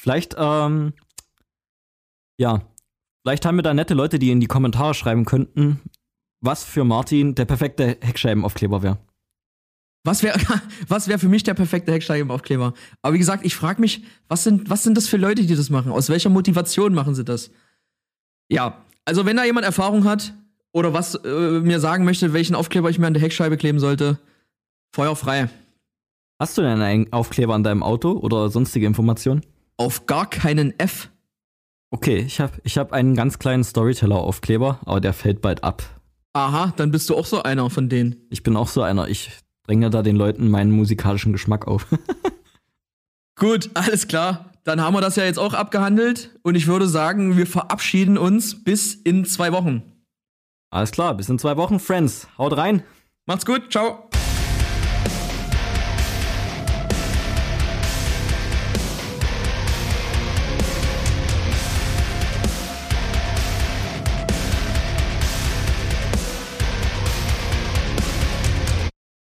Vielleicht, ähm, ja, Vielleicht haben wir da nette Leute, die in die Kommentare schreiben könnten, was für Martin der perfekte Heckscheibenaufkleber wäre. Was wäre was wär für mich der perfekte Heckscheibenaufkleber? Aber wie gesagt, ich frage mich, was sind, was sind das für Leute, die das machen? Aus welcher Motivation machen sie das? Ja, also wenn da jemand Erfahrung hat oder was äh, mir sagen möchte, welchen Aufkleber ich mir an der Heckscheibe kleben sollte, Feuer frei. Hast du denn einen Aufkleber an deinem Auto oder sonstige Informationen? Auf gar keinen F. Okay, ich habe ich hab einen ganz kleinen Storyteller-Aufkleber, aber der fällt bald ab. Aha, dann bist du auch so einer von denen. Ich bin auch so einer. Ich dränge da den Leuten meinen musikalischen Geschmack auf. Gut, alles klar. Dann haben wir das ja jetzt auch abgehandelt und ich würde sagen, wir verabschieden uns bis in zwei Wochen. Alles klar, bis in zwei Wochen, Friends. Haut rein. Macht's gut, ciao.